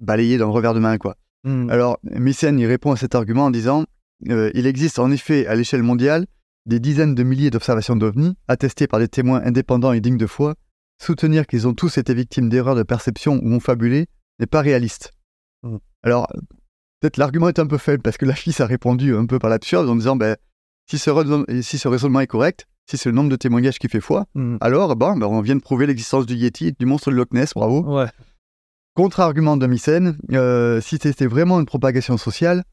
balayé dans le revers de main, quoi. Hmm. Alors, Mycène, il répond à cet argument en disant euh, Il existe en effet à l'échelle mondiale des dizaines de milliers d'observations d'ovnis attestées par des témoins indépendants et dignes de foi. Soutenir qu'ils ont tous été victimes d'erreurs de perception ou ont fabulé n'est pas réaliste. Mm. Alors, peut-être l'argument est un peu faible parce que la fille a répondu un peu par l'absurde en disant ben, si, ce raison- si ce raisonnement est correct, si c'est le nombre de témoignages qui fait foi, Hmm. alors bon, ben, on vient de prouver l'existence du Yeti, du monstre de Loch Ness, bravo. Ouais. Contre-argument de Mycène, euh, si c'était vraiment une propagation sociale,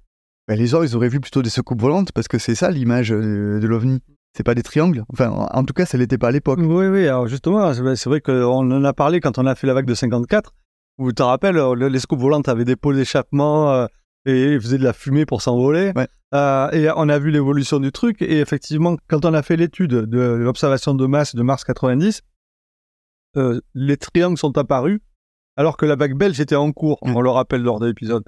ben, les gens ils auraient vu plutôt des soucoupes volantes parce que c'est ça l'image euh, de l'OVNI. C'est pas des triangles? Enfin, en, tout cas, ça l'était pas à l'époque. Oui, oui, alors justement, c'est vrai qu'on en a parlé quand on a fait la vague de 54, où tu te rappelles, euh, le- les scoupes volantes avaient des pots d'échappement euh, et ils faisaient de la fumée pour s'envoler. Ouais. Euh, et on a vu l'évolution du truc, et effectivement, quand on a fait l'étude de l'observation de masse de mars 90, euh, les triangles sont apparus, alors que la vague belge était en cours, Ouais. on le rappelle lors de l'épisode.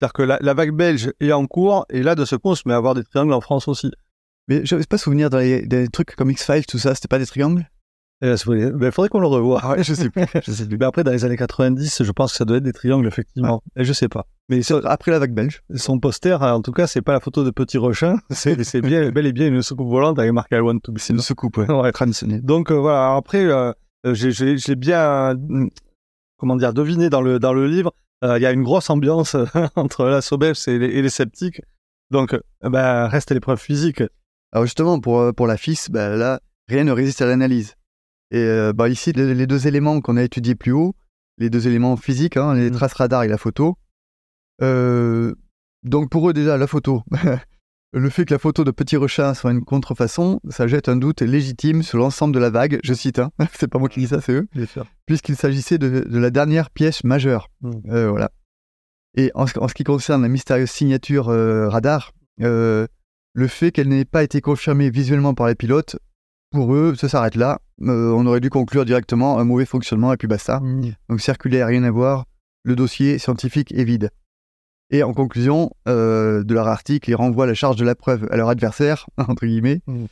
C'est-à-dire que la, la vague belge est en cours, et là, de ce coup, on se met à avoir des triangles en France aussi. Mais je n'avais pas souvenir dans les, des trucs comme X-Files, tout ça, c'était pas des triangles? Il faudrait qu'on le revoie. Ah ouais, je sais plus. [LAUGHS] je sais plus. Mais après, dans les années 90, je pense que ça doit être des triangles, effectivement. Et je sais pas. Mais Après la vague belge. son poster, en tout cas, c'est pas la photo de Petit Rochin. [LAUGHS] C'est c'est bien, bel et bien une soucoupe volante avec marqué I want to be C'est une soucoupe, ouais. Ouais. Donc euh, voilà. Après, euh, euh, j'ai- bien, comment dire, deviné dans le dans le livre. Il y a une grosse ambiance [LAUGHS] entre la Sobeps et les, et les sceptiques. Donc, ben, reste l'épreuve physique. Alors justement, pour, euh, pour la FIS, bah, là, rien ne résiste à l'analyse. Et euh, bah, ici, les, les deux éléments qu'on a étudiés plus haut, les deux éléments physiques, hein, les Mm. traces radar et la photo. euh, donc pour eux déjà, la photo, [LAUGHS] le fait que la photo de Petit Rechin soit une contrefaçon, ça jette un doute légitime sur l'ensemble de la vague. Je cite, hein. [LAUGHS] c'est pas moi qui dis ça, c'est eux. Puisqu'il s'agissait de, la dernière pièce majeure. Hmm. Euh, voilà. Et en, ce qui concerne la mystérieuse signature euh, radar, euh, le fait qu'elle n'ait pas été confirmée visuellement par les pilotes, pour eux, ça s'arrête là. on aurait dû conclure directement un mauvais fonctionnement et puis basta. Hmm. Donc circulaire, rien à voir. Le dossier scientifique est vide. Et en conclusion euh, de leur article, ils renvoient la charge de la preuve à leur adversaire, [LAUGHS] entre guillemets. Mm.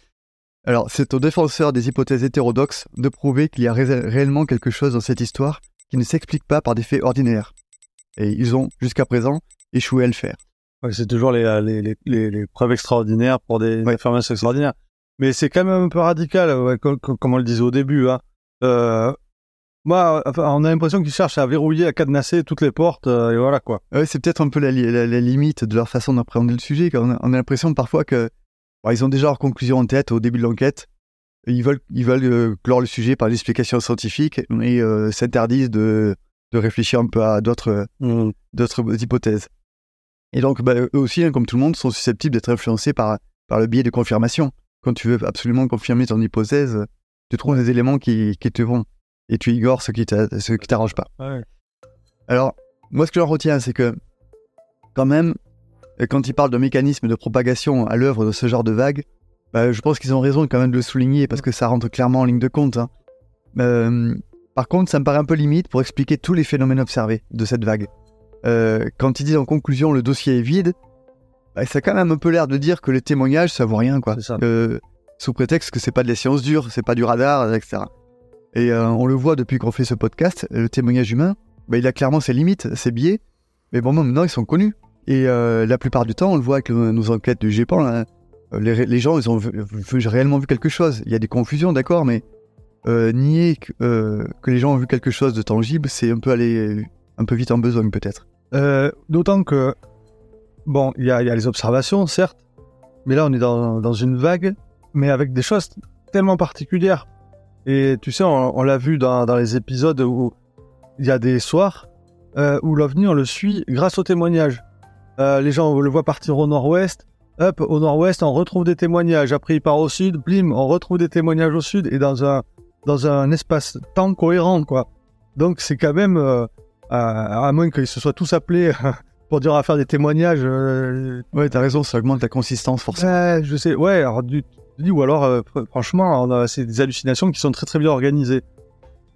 Alors, c'est aux défenseurs des hypothèses hétérodoxes de prouver qu'il y a réellement quelque chose dans cette histoire qui ne s'explique pas par des faits ordinaires. Et ils ont, jusqu'à présent, échoué à le faire. C'est toujours les, les, les, preuves extraordinaires pour des affirmations extraordinaires. Mais c'est quand même un peu radical, comme, on le disait au début. Hein. Euh, moi, on a l'impression qu'ils cherchent à verrouiller, à cadenasser toutes les portes, euh, et voilà quoi. Ouais, c'est peut-être un peu la, limite de leur façon d'appréhender le sujet. on, a, l'impression parfois que ils ont déjà leur conclusion en tête au début de l'enquête. Ils veulent, ils veulent euh, clore le sujet par l'explication scientifique et euh, s'interdisent de, de, réfléchir un peu à d'autres mmh. d'autres hypothèses. Et donc, bah, eux aussi, hein, comme tout le monde, sont susceptibles d'être influencés par, par le biais de confirmation. Quand tu veux absolument confirmer ton hypothèse, tu trouves des éléments qui, qui te vont et tu ignores ce qui t'arrange pas. Alors, moi, ce que j'en retiens, c'est que, quand même, quand ils parlent de mécanismes de propagation à l'œuvre de ce genre de vague, bah, je pense qu'ils ont raison quand même de le souligner parce que ça rentre clairement en ligne de compte. Hein. Euh, par contre, ça me paraît un peu limite pour expliquer tous les phénomènes observés de cette vague. Euh, quand ils disent en conclusion le dossier est vide, bah, ça a quand même un peu l'air de dire que les témoignages ça vaut rien quoi. sous prétexte que c'est pas de la science dure, c'est pas du radar, etc. Et euh, on le voit depuis qu'on fait ce podcast, le témoignage humain, bah, il a clairement ses limites, ses biais, mais bon, maintenant ils sont connus. Et euh, la plupart du temps, on le voit avec nos enquêtes du GEPAN, euh, les, gens, ils ont réellement vu quelque chose. Il y a des confusions, d'accord, mais nier que, les gens ont vu quelque chose de tangible, c'est un peu aller un peu vite en besogne peut-être. D'autant que, bon, il y, a les observations, certes, mais là on est dans, une vague, mais avec des choses tellement particulières et tu sais, on, l'a vu dans, les épisodes où il y a des soirs euh, où l'OVNI, on le suit grâce aux témoignages. Euh, les gens le voient partir au nord-ouest. Hop, au nord-ouest, on retrouve des témoignages. Après, il part au sud. Blim, on retrouve des témoignages au sud et dans un, dans un espace-temps cohérent, quoi. Donc, c'est quand même, euh, à, moins qu'ils se soient tous appelés pour dire à faire des témoignages. Euh, ouais, t'as raison, ça augmente la consistance, forcément. Je sais. Ouais, alors du, ou alors, euh, franchement, c'est des hallucinations qui sont très très bien organisées.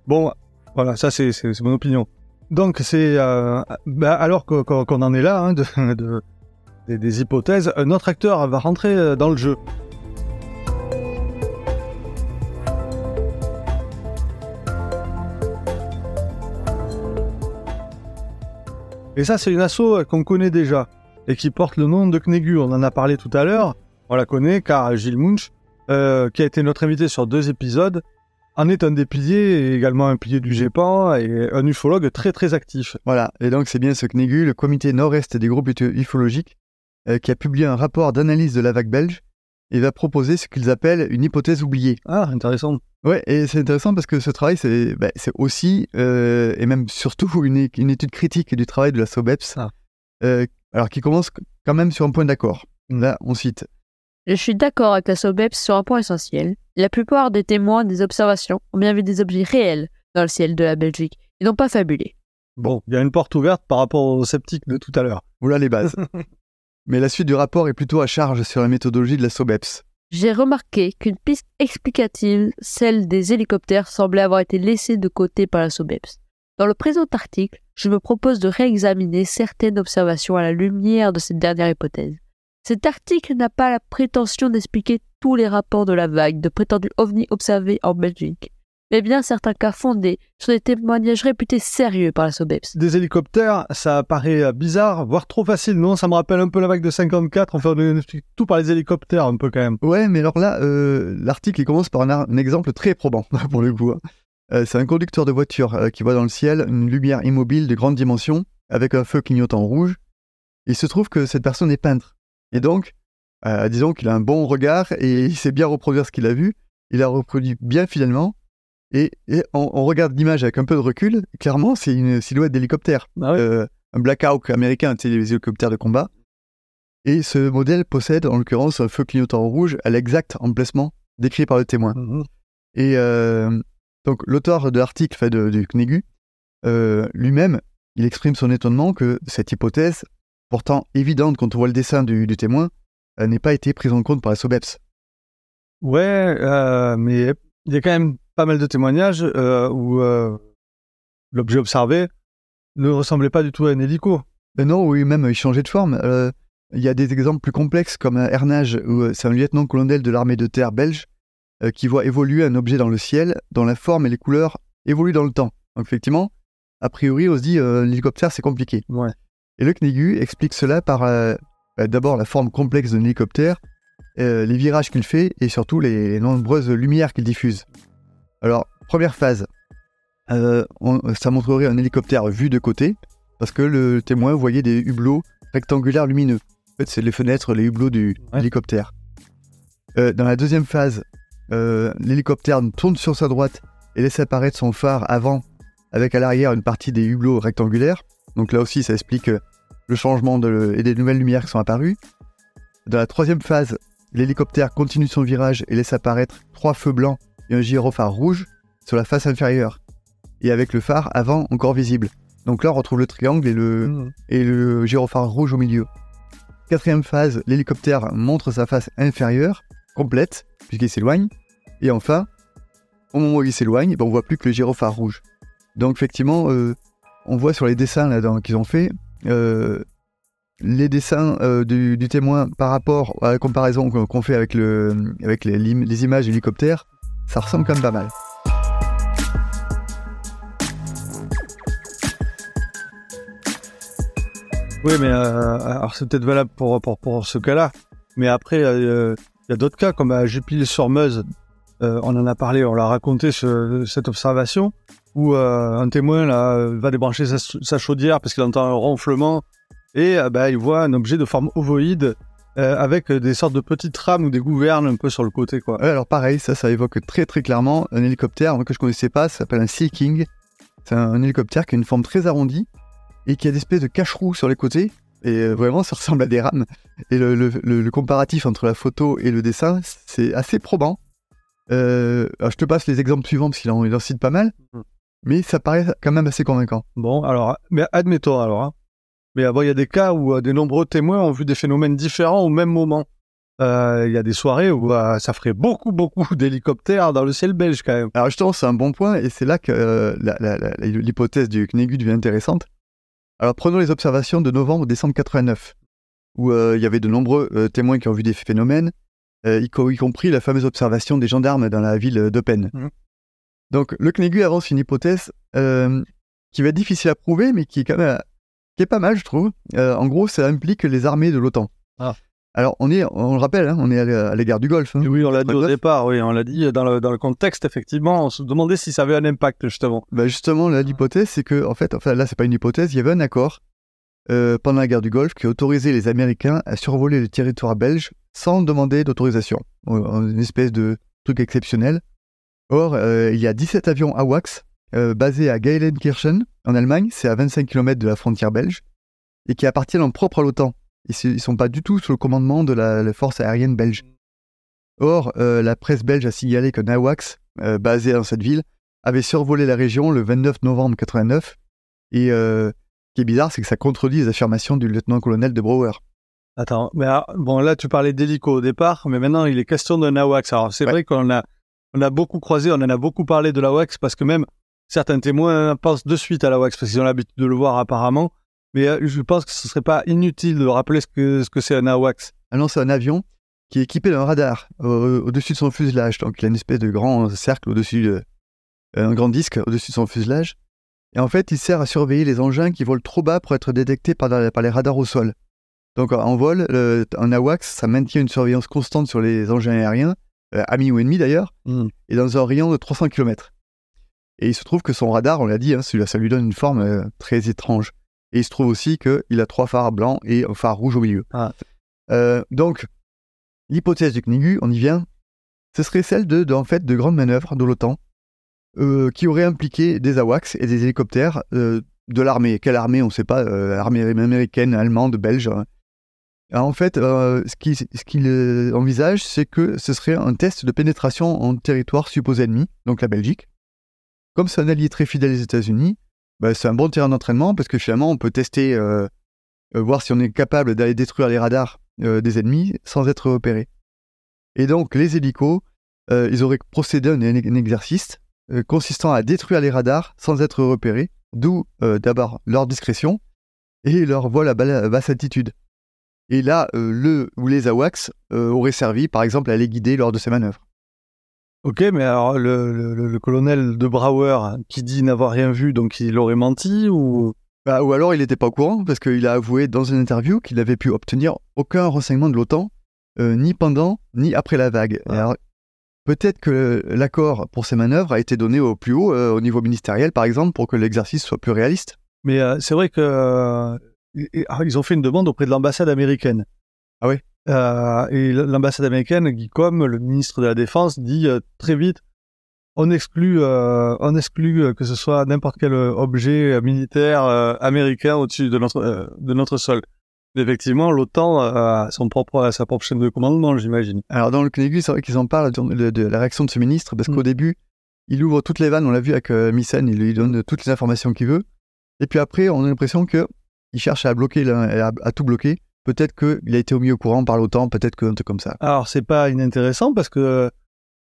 Bon, voilà, ça c'est mon opinion. Donc c'est euh, bah, alors qu'on en est là hein, de, des, hypothèses, un autre acteur va rentrer euh, dans le jeu. Et ça c'est une asso qu'on connaît déjà et qui porte le nom de Knegu. On en a parlé tout à l'heure. On la connaît car Gilles Munch, euh, qui a été notre invité sur deux épisodes, en est un des piliers également un pilier du GEPAN et un ufologue très très actif. Voilà, et donc c'est bien ce CNEGU, le comité nord-est des groupes ufologiques, euh, qui a publié un rapport d'analyse de la vague belge et va proposer ce qu'ils appellent une hypothèse oubliée. Ah, intéressant. Ouais, et c'est intéressant parce que ce travail, c'est bah, aussi, euh, et même surtout, [LAUGHS] une, une, étude critique du travail de la SOBEPS, ah. alors qui commence quand même sur un point d'accord. Là, on cite je suis d'accord avec la SOBEPS sur un point essentiel. La plupart des témoins des observations ont bien vu des objets réels dans le ciel de la Belgique et n'ont pas fabulé. Bon, il y a une porte ouverte par rapport aux sceptiques de tout à l'heure. Voilà les bases. [LAUGHS] Mais la suite du rapport est plutôt à charge sur la méthodologie de la SOBEPS. J'ai remarqué qu'une piste explicative, celle des hélicoptères, semblait avoir été laissée de côté par la SOBEPS. Dans le présent article, je me propose de réexaminer certaines observations à la lumière de cette dernière hypothèse. Cet article n'a pas la prétention d'expliquer tous les rapports de la vague de prétendus ovnis observés en Belgique, mais bien certains cas fondés sur des témoignages réputés sérieux par la SOBEPS. Des hélicoptères, ça paraît bizarre, voire trop facile, non? Ça me rappelle un peu la vague de 54, on fait tout par les hélicoptères un peu quand même. Ouais, mais alors là, euh, l'article commence par un, exemple très probant, [LAUGHS] pour le coup. Hein. Euh, c'est un conducteur de voiture euh, qui voit dans le ciel une lumière immobile de grande dimension, avec un feu clignotant rouge. Il se trouve que cette personne est peintre. Et donc, euh, disons qu'il a un bon regard et il sait bien reproduire ce qu'il a vu. Il a reproduit bien finalement. Et, on, regarde l'image avec un peu de recul. Clairement, c'est une silhouette d'hélicoptère. Ah euh, un Black Hawk américain, sais, les hélicoptères de combat. Et ce modèle possède en l'occurrence un feu clignotant rouge à l'exact emplacement décrit par le témoin. Mhm. Et euh, donc l'auteur de l'article fait de, du CNEGU, euh, lui-même, il exprime son étonnement que cette hypothèse, pourtant évidente quand on voit le dessin du, du témoin, n'ait pas été prise en compte par la SOBEPS. Ouais, euh, mais il y a quand même pas mal de témoignages euh, où euh, l'objet observé ne ressemblait pas du tout à un hélico. Euh, non, oui, même il changeait de forme. Il y a des exemples plus complexes comme un Hernage, où c'est un lieutenant-colonel de l'armée de terre belge qui voit évoluer un objet dans le ciel dont la forme et les couleurs évoluent dans le temps. Donc effectivement, a priori, on se dit euh, l'hélicoptère c'est compliqué. Ouais. Et le CNEGU explique cela par euh, d'abord la forme complexe d'un hélicoptère, euh, les virages qu'il fait et surtout les, les nombreuses lumières qu'il diffuse. Alors, première phase, euh, on- ça montrerait un hélicoptère vu de côté, parce que le témoin voyait des hublots rectangulaires lumineux. En fait, c'est les fenêtres, les hublots du Ouais. hélicoptère. Euh, dans la deuxième phase, euh, l'hélicoptère tourne sur sa droite et laisse apparaître son phare avant, avec à l'arrière une partie des hublots rectangulaires. Donc là aussi, ça explique le changement de, et des nouvelles lumières qui sont apparues. Dans la troisième phase, l'hélicoptère continue son virage et laisse apparaître trois feux blancs et un gyrophare rouge sur la face inférieure, et avec le phare avant encore visible. Donc là, on retrouve le triangle et le, et le gyrophare rouge au milieu. Quatrième phase, l'hélicoptère montre sa face inférieure, complète, puisqu'il s'éloigne. Et enfin, au moment où il s'éloigne, ben, on voit plus que le gyrophare rouge. Donc effectivement, euh, on voit sur les dessins là, qu'ils ont fait, euh, les dessins euh, du, du témoin par rapport à la comparaison qu'on fait avec, le, avec les, les images d'hélicoptère, ça ressemble même pas mal. Oui, mais euh, alors c'est peut-être valable pour, pour, pour ce cas-là. Mais après, euh, il y a d'autres cas, comme à euh, on en a parlé, on l'a raconté ce- cette observation, où un témoin va débrancher sa, chaudière parce qu'il entend un ronflement, et bah, il voit un objet de forme ovoïde euh, avec des sortes de petites rames ou des gouvernes un peu sur le côté. Quoi. Ouais, alors pareil, ça, ça évoque très très clairement un hélicoptère que je connaissais pas, ça s'appelle un Sea King. C'est un, un hélicoptère qui a une forme très arrondie et qui a des espèces de cache-roux sur les côtés. Et euh, vraiment, [LAUGHS] ça ressemble à des rames. Et le, le- le- le comparatif entre la photo et le dessin, c'est assez probant. Euh, alors, je te passe les exemples suivants parce qu'il en, il en cite pas mal. Mhm. Mais ça paraît quand même assez convaincant. Bon, alors, mais admettons alors. hein. Mais euh, bon, il y a des cas où euh, des nombreux témoins ont vu des phénomènes différents au même moment. Euh, Il y a des soirées où euh, ça ferait beaucoup, beaucoup d'hélicoptères dans le ciel belge quand même. Alors justement, c'est un bon point, et c'est là que euh, l'hypothèse du CNEGU devient intéressante. Alors prenons les observations de novembre-décembre 89, où il y avait de nombreux témoins qui ont vu des phénomènes, y, co- y compris la fameuse observation des gendarmes dans la ville d'Eupen. Mhm. Donc le CNEGU avance une hypothèse qui va être difficile à prouver, mais qui est quand même qui est pas mal, je trouve. Euh, en gros, ça implique les armées de l'OTAN. Ah. Alors on est, on le rappelle, hein, on est à l'égard du Golfe. hein. Oui, on l'a dit au départ, oui, on l'a dit dans le, dans le contexte, effectivement, on se demandait si ça avait un impact, justement. Bah justement, là, l'hypothèse, c'est que, en fait, enfin, là, c'est pas une hypothèse, il y avait un accord euh, pendant la guerre du Golfe qui autorisait les Américains à survoler le territoire belge sans demander d'autorisation. Une espèce de truc exceptionnel. Or, euh, il y a 17 avions AWACS euh, basés à Geilenkirchen, en Allemagne, c'est à 25 km de la frontière belge, et qui appartiennent en propre à l'OTAN. Ils ne sont pas du tout sous le commandement de la, la force aérienne belge. Or, euh, la presse belge a signalé qu'un AWACS, euh, basé dans cette ville, avait survolé la région le 29 novembre 89. Et euh, ce qui est bizarre, c'est que ça contredit les affirmations du lieutenant-colonel de Brouwer. Attends, mais alors, bon, là, tu parlais d'hélico au départ, mais maintenant, il est question d'un AWACS. Alors, c'est Ouais. vrai qu'on a, on a beaucoup croisé, on en a beaucoup parlé de l'AWACS parce que même certains témoins pensent de suite à l'AWACS parce qu'ils ont l'habitude de le voir apparemment. Mais euh, je pense que ce serait pas inutile de rappeler ce que, ce que c'est un AWACS. Ah non, c'est un avion qui est équipé d'un radar euh, au-dessus de son fuselage. Donc, il a une espèce de grand cercle au-dessus de. un grand disque au-dessus de son fuselage. Et en fait, il sert à surveiller les engins qui volent trop bas pour être détectés par, par les radars au sol. Donc, en vol, le- un AWACS, ça maintient une surveillance constante sur les engins aériens, euh, amis ou ennemis d'ailleurs, Hmm. et dans un rayon de 300 km. Et il se trouve que son radar, on l'a dit, hein, ça lui donne une forme euh, très étrange. Et il se trouve aussi qu'il a trois phares blancs et un phare rouge au milieu. Ah. Euh, donc, l'hypothèse du CNIGU, on y vient, ce serait celle de, de, en fait, de grandes manœuvres de l'OTAN euh, qui auraient impliqué des AWACS et des hélicoptères de l'armée. Quelle armée On ne sait pas, armée américaine, allemande, belge. hein. en fait, ce qu'il ce qu'il envisage, c'est que ce serait un test de pénétration en territoire supposé ennemi, donc la Belgique. Comme c'est un allié très fidèle des États-Unis, bah, c'est un bon terrain d'entraînement parce que finalement, on peut tester, voir si on est capable d'aller détruire les radars des ennemis sans être repéré. Et donc, les hélicos, ils auraient procédé à un, exercice consistant à détruire les radars sans être repérés, d'où d'abord leur discrétion et leur vol à basse altitude. Et là, euh, le ou les AWACS euh, auraient servi, par exemple, à les guider lors de ces manœuvres. Ok, mais alors le, colonel de Brouwer qui dit n'avoir rien vu, donc il aurait menti ou bah, Ou alors il n'était pas au courant, parce qu'il a avoué dans une interview qu'il n'avait pu obtenir aucun renseignement de l'OTAN, euh, ni pendant, ni après la vague. Alors, peut-être que l'accord pour ces manœuvres a été donné au plus haut, au niveau ministériel par exemple, pour que l'exercice soit plus réaliste. Mais c'est vrai que ah, ils ont fait une demande auprès de l'ambassade américaine. Ah oui euh, Et l'ambassade américaine, Guy Com, le ministre de la Défense, dit euh, très vite on exclut, euh, on exclut que ce soit n'importe quel objet militaire américain au-dessus de notre, de notre sol. Effectivement, l'OTAN a son propre, sa propre chaîne de commandement, j'imagine. Alors dans le CNEGU, c'est vrai qu'ils en parlent de, la réaction de ce ministre, parce qu'au mm. début, il ouvre toutes les vannes, on l'a vu avec Missen, il lui donne toutes les informations qu'il veut. Et puis après, on a l'impression que il cherche à bloquer, à, à tout bloquer. Peut-être qu'il a été au milieu courant par l'OTAN, peut-être que un truc comme ça. Alors, c'est pas inintéressant parce que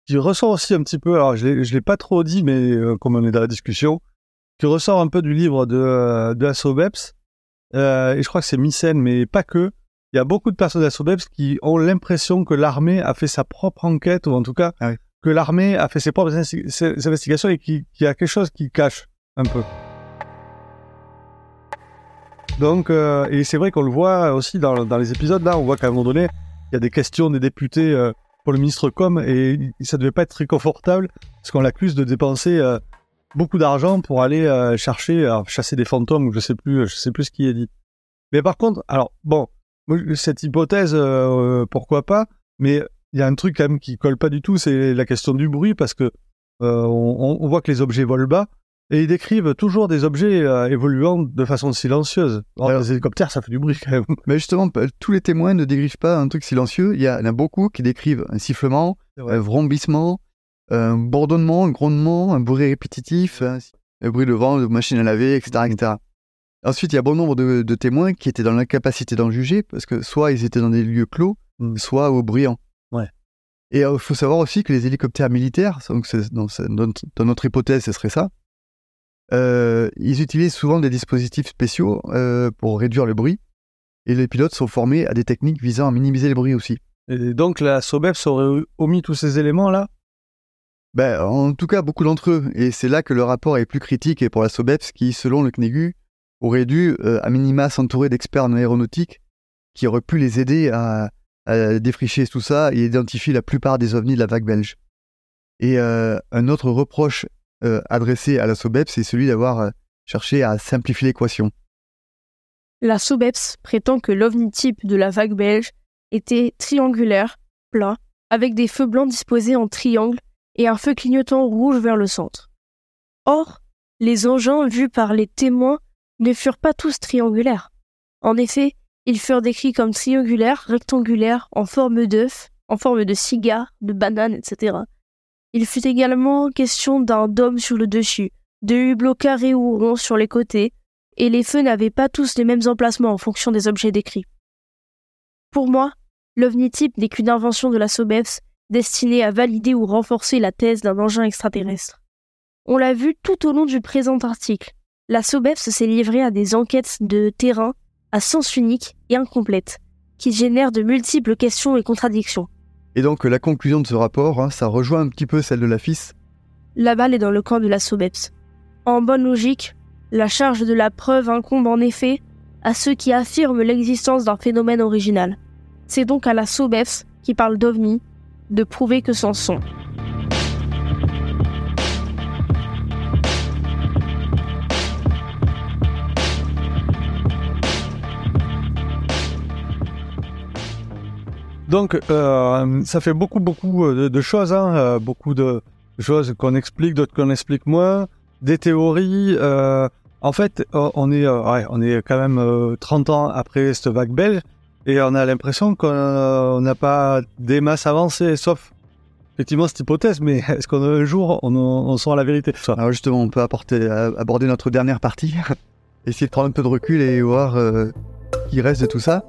tu ressens aussi un petit peu, alors je ne l'ai pas trop dit, mais euh, comme on est dans la discussion, tu ressors un peu du livre de, de Assobeps, euh, et je crois que c'est Mycène, mais pas que. Il y a beaucoup de personnes d'Assobeps qui ont l'impression que l'armée a fait sa propre enquête, ou en tout cas, ah que l'armée a fait ses propres investigations et qu'il y a quelque chose qui cache un peu. Donc, euh, et c'est vrai qu'on le voit aussi dans, dans, les épisodes là, on voit qu'à un moment donné, il y a des questions des députés euh, pour le ministre Com et ça devait pas être très confortable parce qu'on l'accuse de dépenser euh, beaucoup d'argent pour aller chercher, chasser des fantômes je sais plus, je sais plus ce qui est dit. Mais par contre, alors bon, cette hypothèse, pourquoi pas, mais il y a un truc quand même qui colle pas du tout, c'est la question du bruit parce que on, on voit que les objets volent bas et ils décrivent toujours des objets euh, évoluant de façon silencieuse. les hélicoptères, ça fait du bruit quand même. [LAUGHS] Mais justement, tous les témoins ne décrivent pas un truc silencieux. Il y, en a beaucoup qui décrivent un sifflement, un vrombissement, un bourdonnement, un grondement, un bruit répétitif, un, bruit de vent, de machine à laver, etc. etc. Ensuite, il y a bon nombre de, témoins qui étaient dans l'incapacité d'en juger, parce que soit ils étaient dans des lieux clos, mm. soit au bruyant. Ouais. Et il euh, faut savoir aussi que les hélicoptères militaires, donc dans, dans notre hypothèse, ce serait ça, euh, ils utilisent souvent des dispositifs spéciaux euh, pour réduire le bruit, et les pilotes sont formés à des techniques visant à minimiser le bruit aussi. Et donc la SOBEPS aurait omis tous ces éléments-là ben, En tout cas, beaucoup d'entre eux, et c'est là que le rapport est plus critique et pour la SOBEPS qui, selon le CNEGU, aurait dû euh, à minima s'entourer d'experts en aéronautique qui auraient pu les aider à, défricher tout ça et identifier la plupart des ovnis de la vague belge. Et un autre reproche euh, adressé à la SOBEPS, c'est celui d'avoir euh, cherché à simplifier l'équation. La SOBEPS prétend que l'ovni type de la vague belge était triangulaire, plat, avec des feux blancs disposés en triangle et un feu clignotant rouge vers le centre. Or, les engins vus par les témoins ne furent pas tous triangulaires. En effet, ils furent décrits comme triangulaires, rectangulaires, en forme d'œuf, en forme de cigare, de banane, etc. Il fut également question d'un dôme sur le dessus, de hublots carrés ou ronds sur les côtés, et les feux n'avaient pas tous les mêmes emplacements en fonction des objets décrits. Pour moi, l'ovni type n'est qu'une invention de la SOBEFS destinée à valider ou renforcer la thèse d'un engin extraterrestre. On l'a vu tout au long du présent article. La SOBEFS s'est livrée à des enquêtes de terrain à sens unique et incomplètes, qui génèrent de multiples questions et contradictions. Et donc la conclusion de ce rapport, hein, ça rejoint un petit peu celle de la FIS. La balle est dans le camp de la SOBEPS. En bonne logique, la charge de la preuve incombe en effet à ceux qui affirment l'existence d'un phénomène original. C'est donc à la SOBEPS, qui parle d'OVNI, de prouver que c'en sont. Donc, euh, ça fait beaucoup, beaucoup euh, de, choses, hein, euh, beaucoup de choses qu'on explique, d'autres qu'on explique moins, des théories. en fait, on est, ouais, on est quand même 30 ans après cette vague belge, Et on a l'impression qu'on n'a pas des masses avancées, sauf effectivement cette hypothèse, mais [LAUGHS] est-ce qu'un jour on, on saura la vérité? Alors justement, on peut apporter, aborder notre dernière partie, [LAUGHS] essayer de prendre un peu de recul et voir euh, qui reste de tout ça.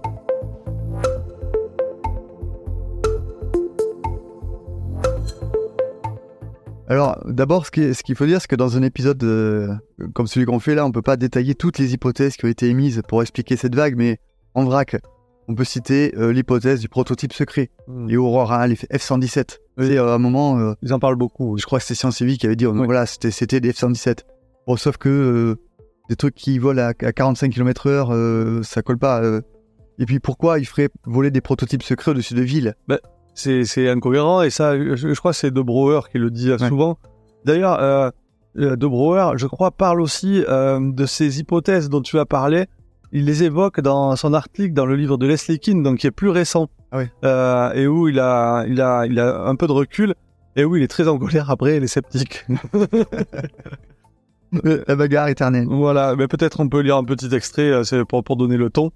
Alors, d'abord, ce qu'il faut dire, c'est que dans un épisode euh, comme celui qu'on fait là, on peut pas détailler toutes les hypothèses qui ont été émises pour expliquer cette vague, mais en vrac, on peut citer euh, l'hypothèse du prototype secret, hmm. les Aurora, les F-117. C'est à un moment... Euh, Ils en parlent beaucoup. Je crois que c'était Science Civique qui avait dit, oh, voilà, c'était des F-117. Bon, sauf que euh, des trucs qui volent à, 45 km heure, ça colle pas. Et puis pourquoi ils feraient voler des prototypes secrets au-dessus de villes? Bah, C'est incohérent, et ça, je, crois que c'est De Brouwer qui le dit souvent. D'ailleurs, De Brouwer, je crois, parle aussi de ces hypothèses dont tu as parlé, il les évoque dans son article dans le livre de Leslie Keane, donc qui est plus récent, ah euh, et où il a, il a, il a un peu de recul, et où il est très en colère après les sceptiques. [LAUGHS] La bagarre éternelle. Voilà, mais peut-être on peut lire un petit extrait, euh, c'est pour, pour donner le ton.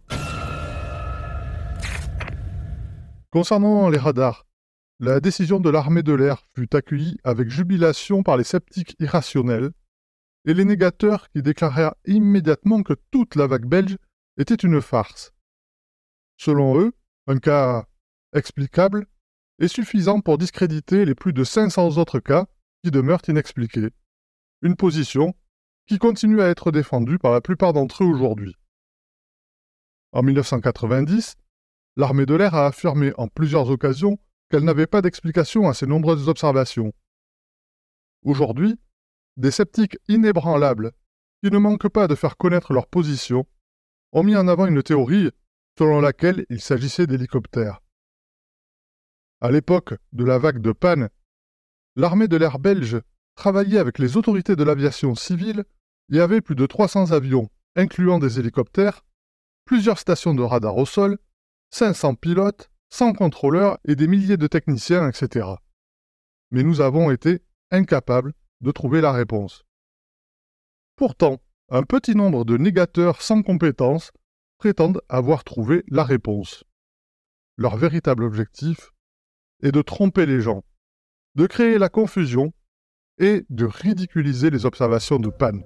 Concernant les radars, la décision de l'armée de l'air fut accueillie avec jubilation par les sceptiques irrationnels, et les négateurs qui déclarèrent immédiatement que toute la vague belge était une farce. Selon eux, un cas explicable est suffisant pour discréditer les plus de 500 autres cas qui demeurent inexpliqués. Une position qui continue à être défendue par la plupart d'entre eux aujourd'hui. En 1990, l'armée de l'air a affirmé en plusieurs occasions qu'elle n'avait pas d'explication à ces nombreuses observations. Aujourd'hui, des sceptiques inébranlables, qui ne manquent pas de faire connaître leur position, ont mis en avant une théorie selon laquelle il s'agissait d'hélicoptères. À l'époque de la vague de panne, l'armée de l'air belge travaillait avec les autorités de l'aviation civile et avait plus de 300 avions, incluant des hélicoptères, plusieurs stations de radar au sol, 500 pilotes, 100 contrôleurs et des milliers de techniciens, etc. Mais nous avons été incapables de trouver la réponse. Pourtant, un petit nombre de négateurs sans compétences prétendent avoir trouvé la réponse. Leur véritable objectif est de tromper les gens, de créer la confusion et de ridiculiser les observations de panne.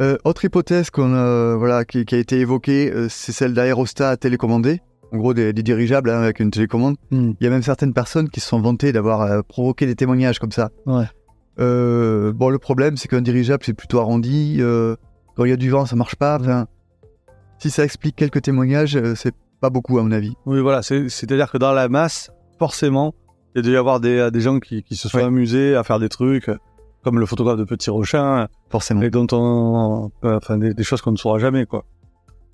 Euh, autre hypothèse qu'on voilà, qui, a été évoquée, euh, c'est celle d'aérostats télécommandés. En gros, des, dirigeables hein, avec une télécommande. Hmm. Il y a même certaines personnes qui se sont vantées d'avoir euh, provoqué des témoignages comme ça. Ouais. bon, le problème, c'est qu'un dirigeable, c'est plutôt arrondi. quand il y a du vent, ça marche pas. si ça explique quelques témoignages, c'est pas beaucoup, à mon avis. Oui, voilà. C'est-à-dire que dans la masse, forcément, il y a dû y avoir des, des gens qui, qui se sont amusés à faire des trucs comme le photographe de Petit Rochin, forcément, et dont on, enfin des, choses qu'on ne saura jamais, quoi.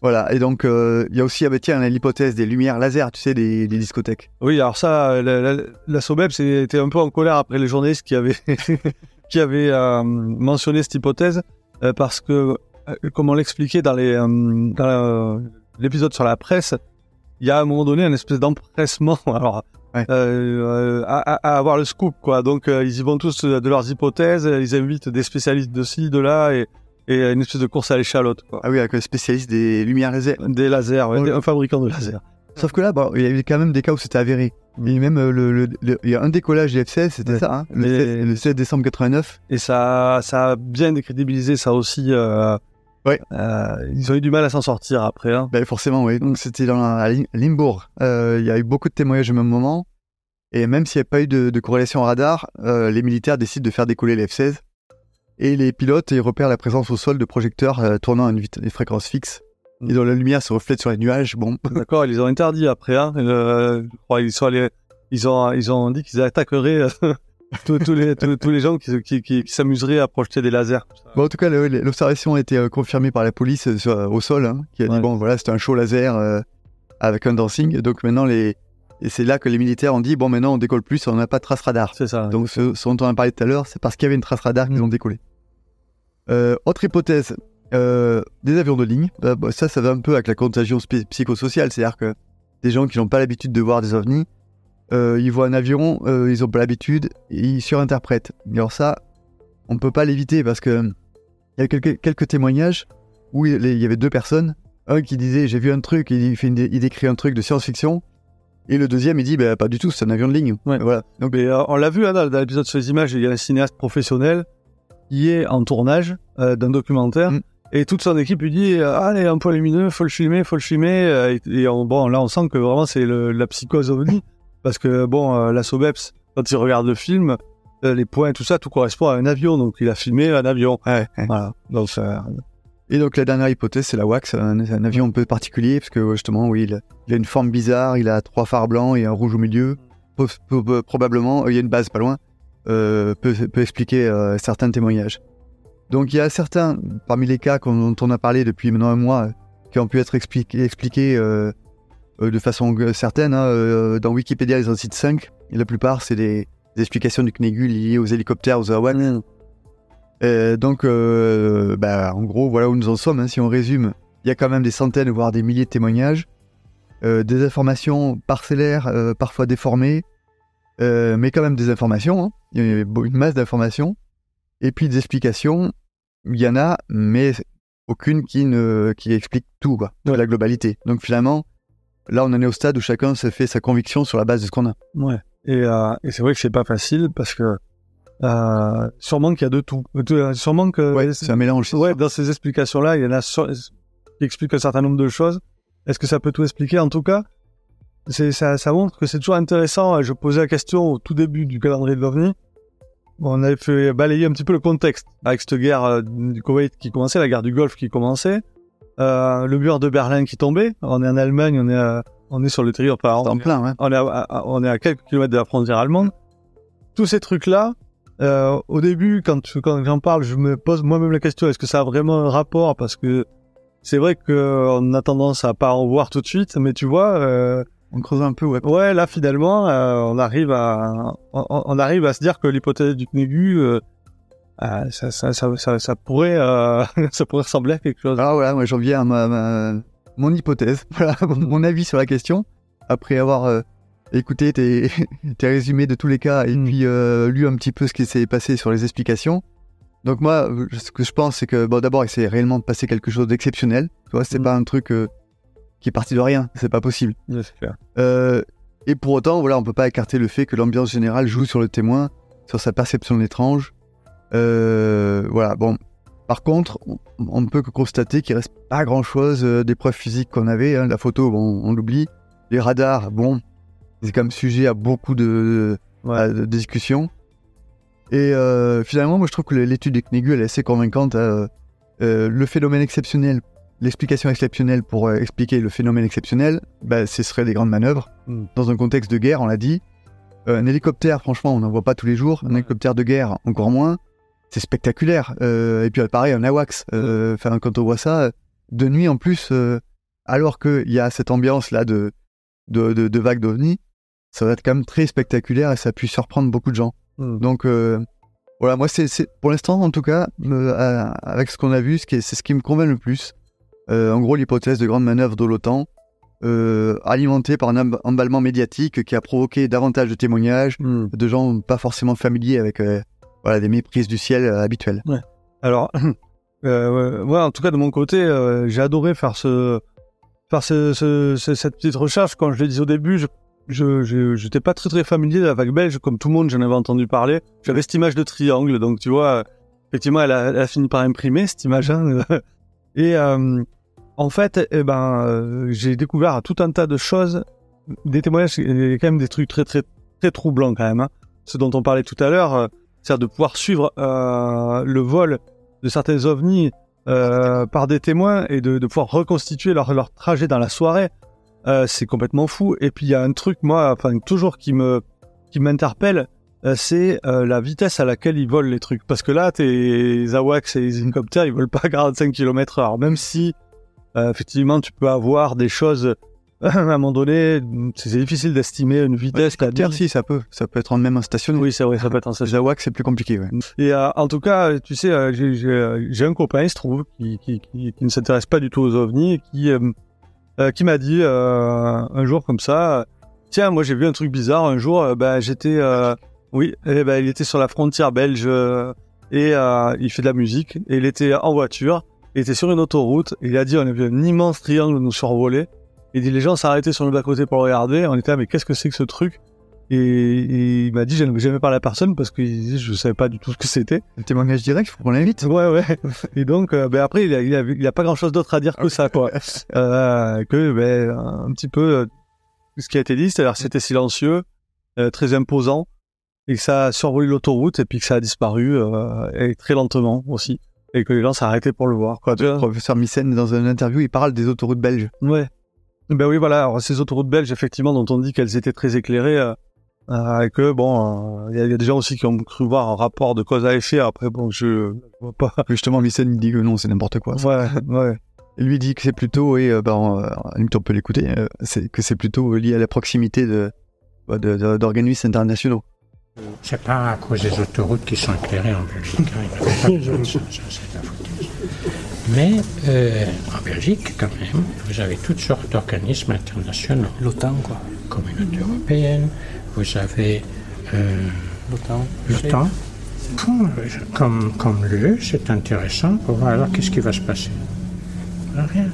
Voilà, et donc euh, il y a aussi, ah bah, tiens, l'hypothèse des lumières laser, tu sais, des, discothèques. Oui, alors ça, la, la, la Sobeb c'était un peu en colère après les journalistes qui avaient, [LAUGHS] qui avaient euh, mentionné cette hypothèse, euh, parce que, comme on l'expliquait dans l'épisode sur la presse, il y a à un moment donné un espèce d'empressement. [LAUGHS] Alors, euh, euh, à, avoir le scoop, quoi. Donc, euh, ils y vont tous de leurs hypothèses, ils invitent des spécialistes de ci, de là, et, et une espèce de course à l'échalote, quoi. Ah oui, avec un spécialiste des lumières laser. Des lasers, ouais, un fabricant de lasers. Sauf que là, bon, il y avait quand même des cas où c'était avéré. Et même le, il y a un décollage des F-16, c'était ça, hein, le, 16, décembre 89. Et ça, ça a bien décrédibilisé ça aussi. Euh, Ouais. Euh, ils ont eu du mal à s'en sortir après. Hein. Ben, forcément, oui. Donc c'était dans à Limbourg. Euh, il y a eu beaucoup de témoignages au même moment. Et même s'il n'y a pas eu de, de corrélation radar, euh, les militaires décident de faire décoller les F-16. Et les pilotes ils repèrent la présence au sol de projecteurs euh, tournant à une, une, fréquence fixe. Mm. Et dont la lumière se reflète sur les nuages. Bon. [LAUGHS] D'accord, ils les ont interdit après. Hein. Euh, je crois ils sont allés, ils ont, ils ont dit qu'ils attaqueraient tous, les, tous, les gens qui, qui, qui, s'amuseraient à projeter des lasers. Bon, en tout cas, l'observation a été euh, confirmée par la police euh, au sol, hein, qui a dit bon, voilà, c'était un show laser euh, avec un dancing. Donc maintenant, les, et c'est là que les militaires ont dit bon, maintenant on décolle plus, on n'a pas de trace radar. C'est ça. Donc ce, ce, dont on a parlé tout à l'heure, c'est parce qu'il y avait une trace radar qu'ils mm. ont décollé. autre hypothèse, des avions de ligne. Bah, ça, ça va un peu avec la contagion psychosociale, c'est-à-dire que des gens qui n'ont pas l'habitude de voir des ovnis. Euh, ils voient un avion, euh, ils n'ont pas l'habitude, ils surinterprètent. Alors ça, on peut pas l'éviter parce que il y a quelques, quelques témoignages où il y avait deux personnes. Un qui disait j'ai vu un truc, il, fait une- il décrit un truc de science-fiction. Et le deuxième, il dit bah, pas du tout, c'est un avion de ligne. Voilà. Donc, Mais euh, on l'a vu hein, dans, l'épisode sur les images, il y a un cinéaste professionnel qui est en tournage euh, d'un documentaire. Mm. Et toute son équipe lui dit Allez, un point lumineux, faut le filmer, faut le filmer. Et, et on- bon, là, on sent que vraiment c'est la psychose ovni. Parce que, bon, euh, la Sobeps, quand il regarde le film, euh, les points, tout ça, tout correspond à un avion. Donc, il a filmé un avion. ouais, ouais. Voilà. Donc, ça- Et donc la dernière hypothèse, c'est la wax, un, un avion un peu particulier, parce que justement, oui, il, il a une forme bizarre, il a trois phares blancs et un rouge au milieu. Peu- peu- peu- probablement, il y a une base pas loin, euh, peut, expliquer euh, certains témoignages. Donc il y a certains, parmi les cas dont on a parlé depuis maintenant un mois, euh, qui ont pu être expliqués, euh, euh, de façon euh, certaine. hein, euh, dans Wikipédia, ils en citent 5, et la plupart, c'est des, des explications du CNEGU liées aux hélicoptères, aux AWACS. Euh, donc, euh, bah, en gros, voilà où nous en sommes. hein. Si on résume, il y a quand même des centaines, voire des milliers de témoignages, euh, des informations parcellaires, euh, parfois déformées, euh, mais quand même des informations. hein. Il y a une masse d'informations. Et puis des explications, il y en a, mais aucune qui, ne, qui explique tout, quoi, la globalité. Donc finalement, là, on en est au stade où chacun se fait sa conviction sur la base de ce qu'on a. Ouais. Et, euh, et c'est vrai que c'est pas facile parce que euh, sûrement qu'il y a de tout. Euh, Sûrement que Ouais, c'est un mélange. ouais, dans ces explications-là, il y en a sur- qui expliquent un certain nombre de choses. Est-ce que ça peut tout expliquer? En tout cas, ça, ça montre que c'est toujours intéressant. Je posais la question au tout début du calendrier de l'OVNI. On avait fait balayer un petit peu le contexte avec cette guerre euh, du Koweït qui commençait, la guerre du Golfe qui commençait, euh, le mur de Berlin qui tombait. On est en Allemagne, on est, à- on est sur le C'est on en est- plein, ouais. on est à, à- on est à quelques kilomètres de la frontière allemande. Tous ces trucs-là, euh, au début, quand, quand j'en parle, je me pose moi-même la question est-ce que ça a vraiment un rapport? Parce que c'est vrai qu'on a tendance à pas en voir tout de suite, mais tu vois, euh, On creuse un peu, ouais. ouais, là finalement, euh, on arrive à, on, on arrive à se dire que l'hypothèse du CNEGU, euh, euh, ça, ça, ça, ça, ça pourrait, euh, [LAUGHS] ça pourrait ressembler à quelque chose. Alors voilà, moi j'en viens à ma, ma- mon hypothèse, [LAUGHS] voilà, mon avis sur la question, après avoir euh, écouté tes, [LAUGHS] tes résumés de tous les cas et Mm. puis lu un petit peu ce qui s'est passé sur les explications. Donc moi, ce que je pense, c'est que bon, d'abord, il s'est réellement passé quelque chose d'exceptionnel. Tu vois, c'est Mm. pas un truc qui est parti de rien, c'est pas possible. Clair. Et pour autant, voilà, on peut pas écarter le fait que l'ambiance générale joue sur le témoin, sur sa perception de l'étrange. Euh, voilà, bon. Par contre, on, ne peut que constater qu'il reste pas grand-chose euh, des preuves physiques qu'on avait. hein. La photo, bon, on l'oublie. Les radars, bon, c'est quand même sujet à beaucoup de, Ouais. à de discussions. Et euh, finalement, moi, je trouve que l'étude des elle est assez convaincante. hein. Euh, le phénomène exceptionnel, l'explication exceptionnelle pour euh, expliquer le phénomène exceptionnel, bah, ce serait des grandes manœuvres. Mm. Dans un contexte de guerre, on l'a dit. Un hélicoptère, franchement, on n'en voit pas tous les jours. Un hélicoptère de guerre, encore moins. C'est spectaculaire. Euh, et puis, pareil, un AWACS. Euh, Enfin, quand on voit ça, de nuit en plus, euh, alors qu'il y a cette ambiance-là de, de, de, de vagues d'ovnis, ça va être quand même très spectaculaire et ça peut surprendre beaucoup de gens. Mm. Donc, voilà, moi, c'est pour l'instant, en tout cas, euh, avec ce qu'on a vu, c'est ce qui me convainc le plus. Euh, en gros, l'hypothèse de grande manœuvre de l'OTAN, euh, alimentée par un em- emballement médiatique qui a provoqué davantage de témoignages Mm. de gens pas forcément familiers avec voilà, des méprises du ciel euh, habituelles. Alors, [CLEARS THROAT] euh, ouais, en tout cas de mon côté, euh, j'ai adoré faire ce, faire ce, ce- ce- cette petite recherche. Quand je l'ai dit au début, je, je, j'étais pas très très familier de la vague belge, comme tout le monde, j'en avais entendu parler. J'avais cette image de triangle, donc tu vois, effectivement, elle a, elle a fini par imprimer cette image. hein. [LAUGHS] Et euh, en fait, eh ben, euh, j'ai découvert tout un tas de choses, des témoignages, et quand même des trucs très très très troublants quand même. Hein. Ce dont on parlait tout à l'heure, euh, c'est-à-dire de pouvoir suivre euh, le vol de certains ovnis euh, par des témoins et de, pouvoir reconstituer leur, leur trajet dans la soirée, euh, c'est complètement fou. Et puis il y a un truc, moi, enfin toujours qui me qui m'interpelle, c'est la vitesse à laquelle ils volent les trucs. Parce que là, tes AWACS et les hélicoptères, ils volent pas à 45 km/h. Même si effectivement tu peux avoir des choses [LAUGHS] à un moment donné, c'est difficile d'estimer une vitesse. t'as Terre, si, ça peut. Ça peut être en même stationnaire. Oui, c'est vrai, ça peut être un Les AWAC, c'est plus compliqué, ouais. et euh, en tout cas, tu sais, euh, j'ai- euh, un copain, il se trouve, qui, qui, qui, qui ne s'intéresse pas du tout aux ovnis, qui, euh, euh, qui m'a dit euh, un jour comme ça, tiens, moi j'ai vu un truc bizarre un jour, euh, bah, j'étais, euh, oui, et ben il était sur la frontière belge euh, et euh, il fait de la musique et il était en voiture, il était sur une autoroute et il a dit on a vu un immense triangle nous survoler. Dit les gens s'arrêtaient sur le bas côté pour le regarder, on était là mais qu'est-ce que c'est que ce truc? Et, et il m'a dit, je n'avais jamais parlé à personne parce que je savais pas du tout ce que c'était. Un témoignage direct, il faut qu'on l'invite. Ouais, ouais. [LAUGHS] Et donc, euh, ben après, il a, il, a, il a pas grand chose d'autre à dire que ça, quoi. [LAUGHS] Euh, que, ben, un petit peu, euh, ce qui a été dit, c'est-à-dire c'était silencieux, euh, très imposant, et que ça a survolé l'autoroute, et puis que ça a disparu, euh, et très lentement aussi. Et que les gens s'arrêtaient pour le voir, quoi. Le professeur Missen, dans une interview, il parle des autoroutes belges. Ouais. Ben oui, voilà. Alors, ces autoroutes belges, effectivement, dont on dit qu'elles étaient très éclairées, euh, euh, et que bon, il euh, y, y, a des gens aussi qui ont cru voir un rapport de cause à effet. Après, bon, je vois pas. Justement, Missen dit que non, c'est n'importe quoi. Ouais, ouais. Et lui dit que c'est plutôt, et euh, ben, on peut l'écouter, euh, c'est que c'est plutôt lié à la proximité de d'organismes internationaux. C'est pas à cause des autoroutes qui sont éclairées en Belgique. Hein, Mais euh, en Belgique, quand même, vous avez toutes sortes d'organismes internationaux. L'OTAN, quoi. Communauté européenne, vous avez euh, l'OTAN. L'OTAN. Comme, comme l'UE, c'est intéressant pour voir alors qu'est-ce qui va se passer. Rien.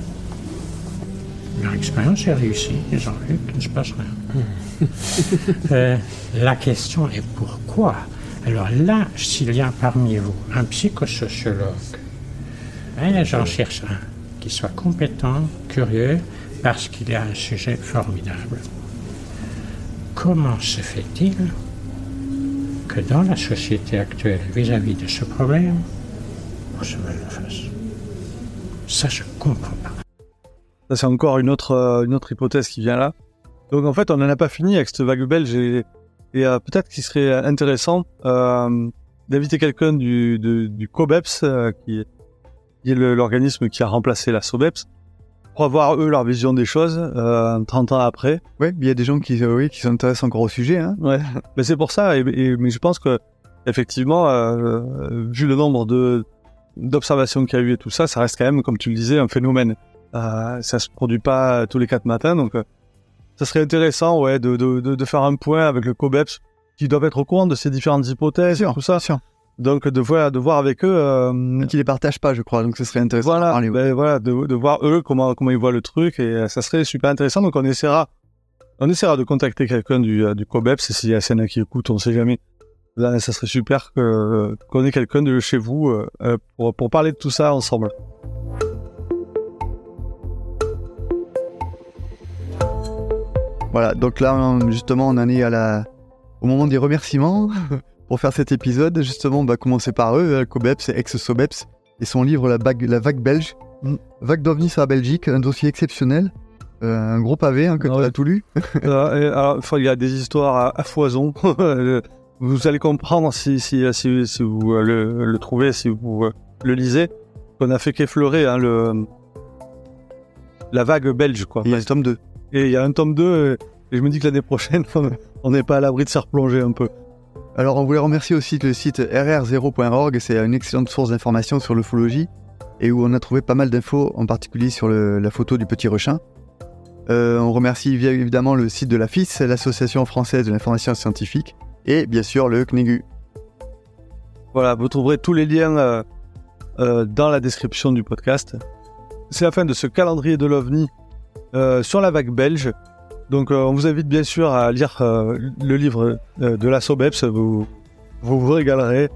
Leur expérience est réussie, ils ont vu qu'il ne se passe rien. euh, la question est pourquoi? Alors là, s'il y a parmi vous un psychosociologue, hein, j'en cherche un qui soit compétent, curieux, parce qu'il a un sujet formidable. Comment se fait-il que dans la société actuelle, vis-à-vis -vis de ce problème, on se met la face? Ça, je comprends pas. Ça, c'est encore une autre, euh, une autre hypothèse qui vient là. Donc, en fait, on n'en a pas fini avec cette vague belge et, euh, peut-être qu'il serait intéressant euh, d'inviter quelqu'un du, du COBEPS, qui est l'organisme qui a remplacé la SOBEPS, pour avoir eux leur vision des choses 30 ans après. Oui, il y a des gens qui, oui, qui s'intéressent encore au sujet. Hein. Ouais, mais c'est pour ça. Et, et, mais je pense que effectivement, vu le nombre de d'observations qu'il y a eu et tout ça, ça reste quand même, comme tu le disais, un phénomène. Euh, ça se produit pas tous les quatre matins, donc euh, ça serait intéressant, ouais, de, de, de, de, faire un point avec le COBEPS, qui doivent être au courant de ces différentes hypothèses, sûr, tout ça. Sûr. Donc de voir, de voir avec eux, euh, qui les partagent pas, je crois. Donc ce serait intéressant. Voilà, de parler, ben, voilà, de, de, voir eux comment comment ils voient le truc, et euh, ça serait super intéressant. Donc on essaiera, on essaiera de contacter quelqu'un du du COBEPS, s'il y a CNA qui écoute, on sait jamais. Là, ça serait super que qu'on ait quelqu'un de chez vous euh, pour pour parler de tout ça ensemble. Voilà, donc là, justement, on en est à la... au moment des remerciements [LAUGHS] pour faire cet épisode. Justement, on va commencer par eux, Cobeps, ex-Sobeps, et son livre La vague, la vague belge. Vague d'OVNI sur la Belgique, un dossier exceptionnel. Euh, un gros pavé hein, que ouais. tu as tout lu. [LAUGHS] euh, alors, il y a des histoires à, à foison. [LAUGHS] vous allez comprendre si, si, si, si vous le, le, trouvez, si vous le lisez. On a fait qu'effleurer hein, le... la vague belge. Quoi. Il y a un tome 2. Et il y a un tome 2, et je me dis que l'année prochaine, [LAUGHS] on n'est pas à l'abri de se replonger un peu. Alors, on voulait remercier aussi le site rr0.org, c'est une excellente source d'informations sur l'ufologie, et où on a trouvé pas mal d'infos, en particulier sur la photo du petit rechin. Euh, on remercie évidemment le site de la FIS, l'Association française de l'information scientifique, et bien sûr le CNEGU. Voilà, vous trouverez tous les liens euh, euh, dans la description du podcast. C'est la fin de ce calendrier de l'OVNI sur la vague belge. Donc on vous invite bien sûr à lire le livre de la Sobeps, vous, vous vous régalerez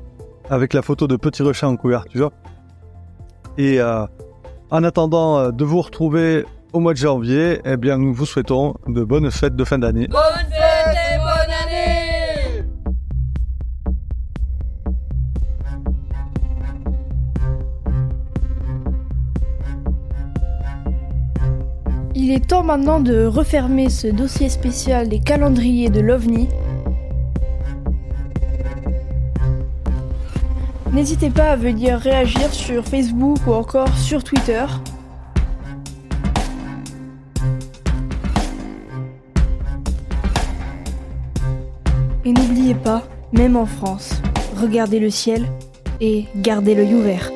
avec la photo de Petit Rechin en couverture. Et en attendant de vous retrouver au mois de janvier, eh bien nous vous souhaitons de bonnes fêtes de fin d'année. Il est temps maintenant de refermer ce dossier spécial des calendriers de l'OVNI. N'hésitez pas à venir réagir sur Facebook ou encore sur Twitter. Et n'oubliez pas, même en France, regardez le ciel et gardez l'œil ouvert.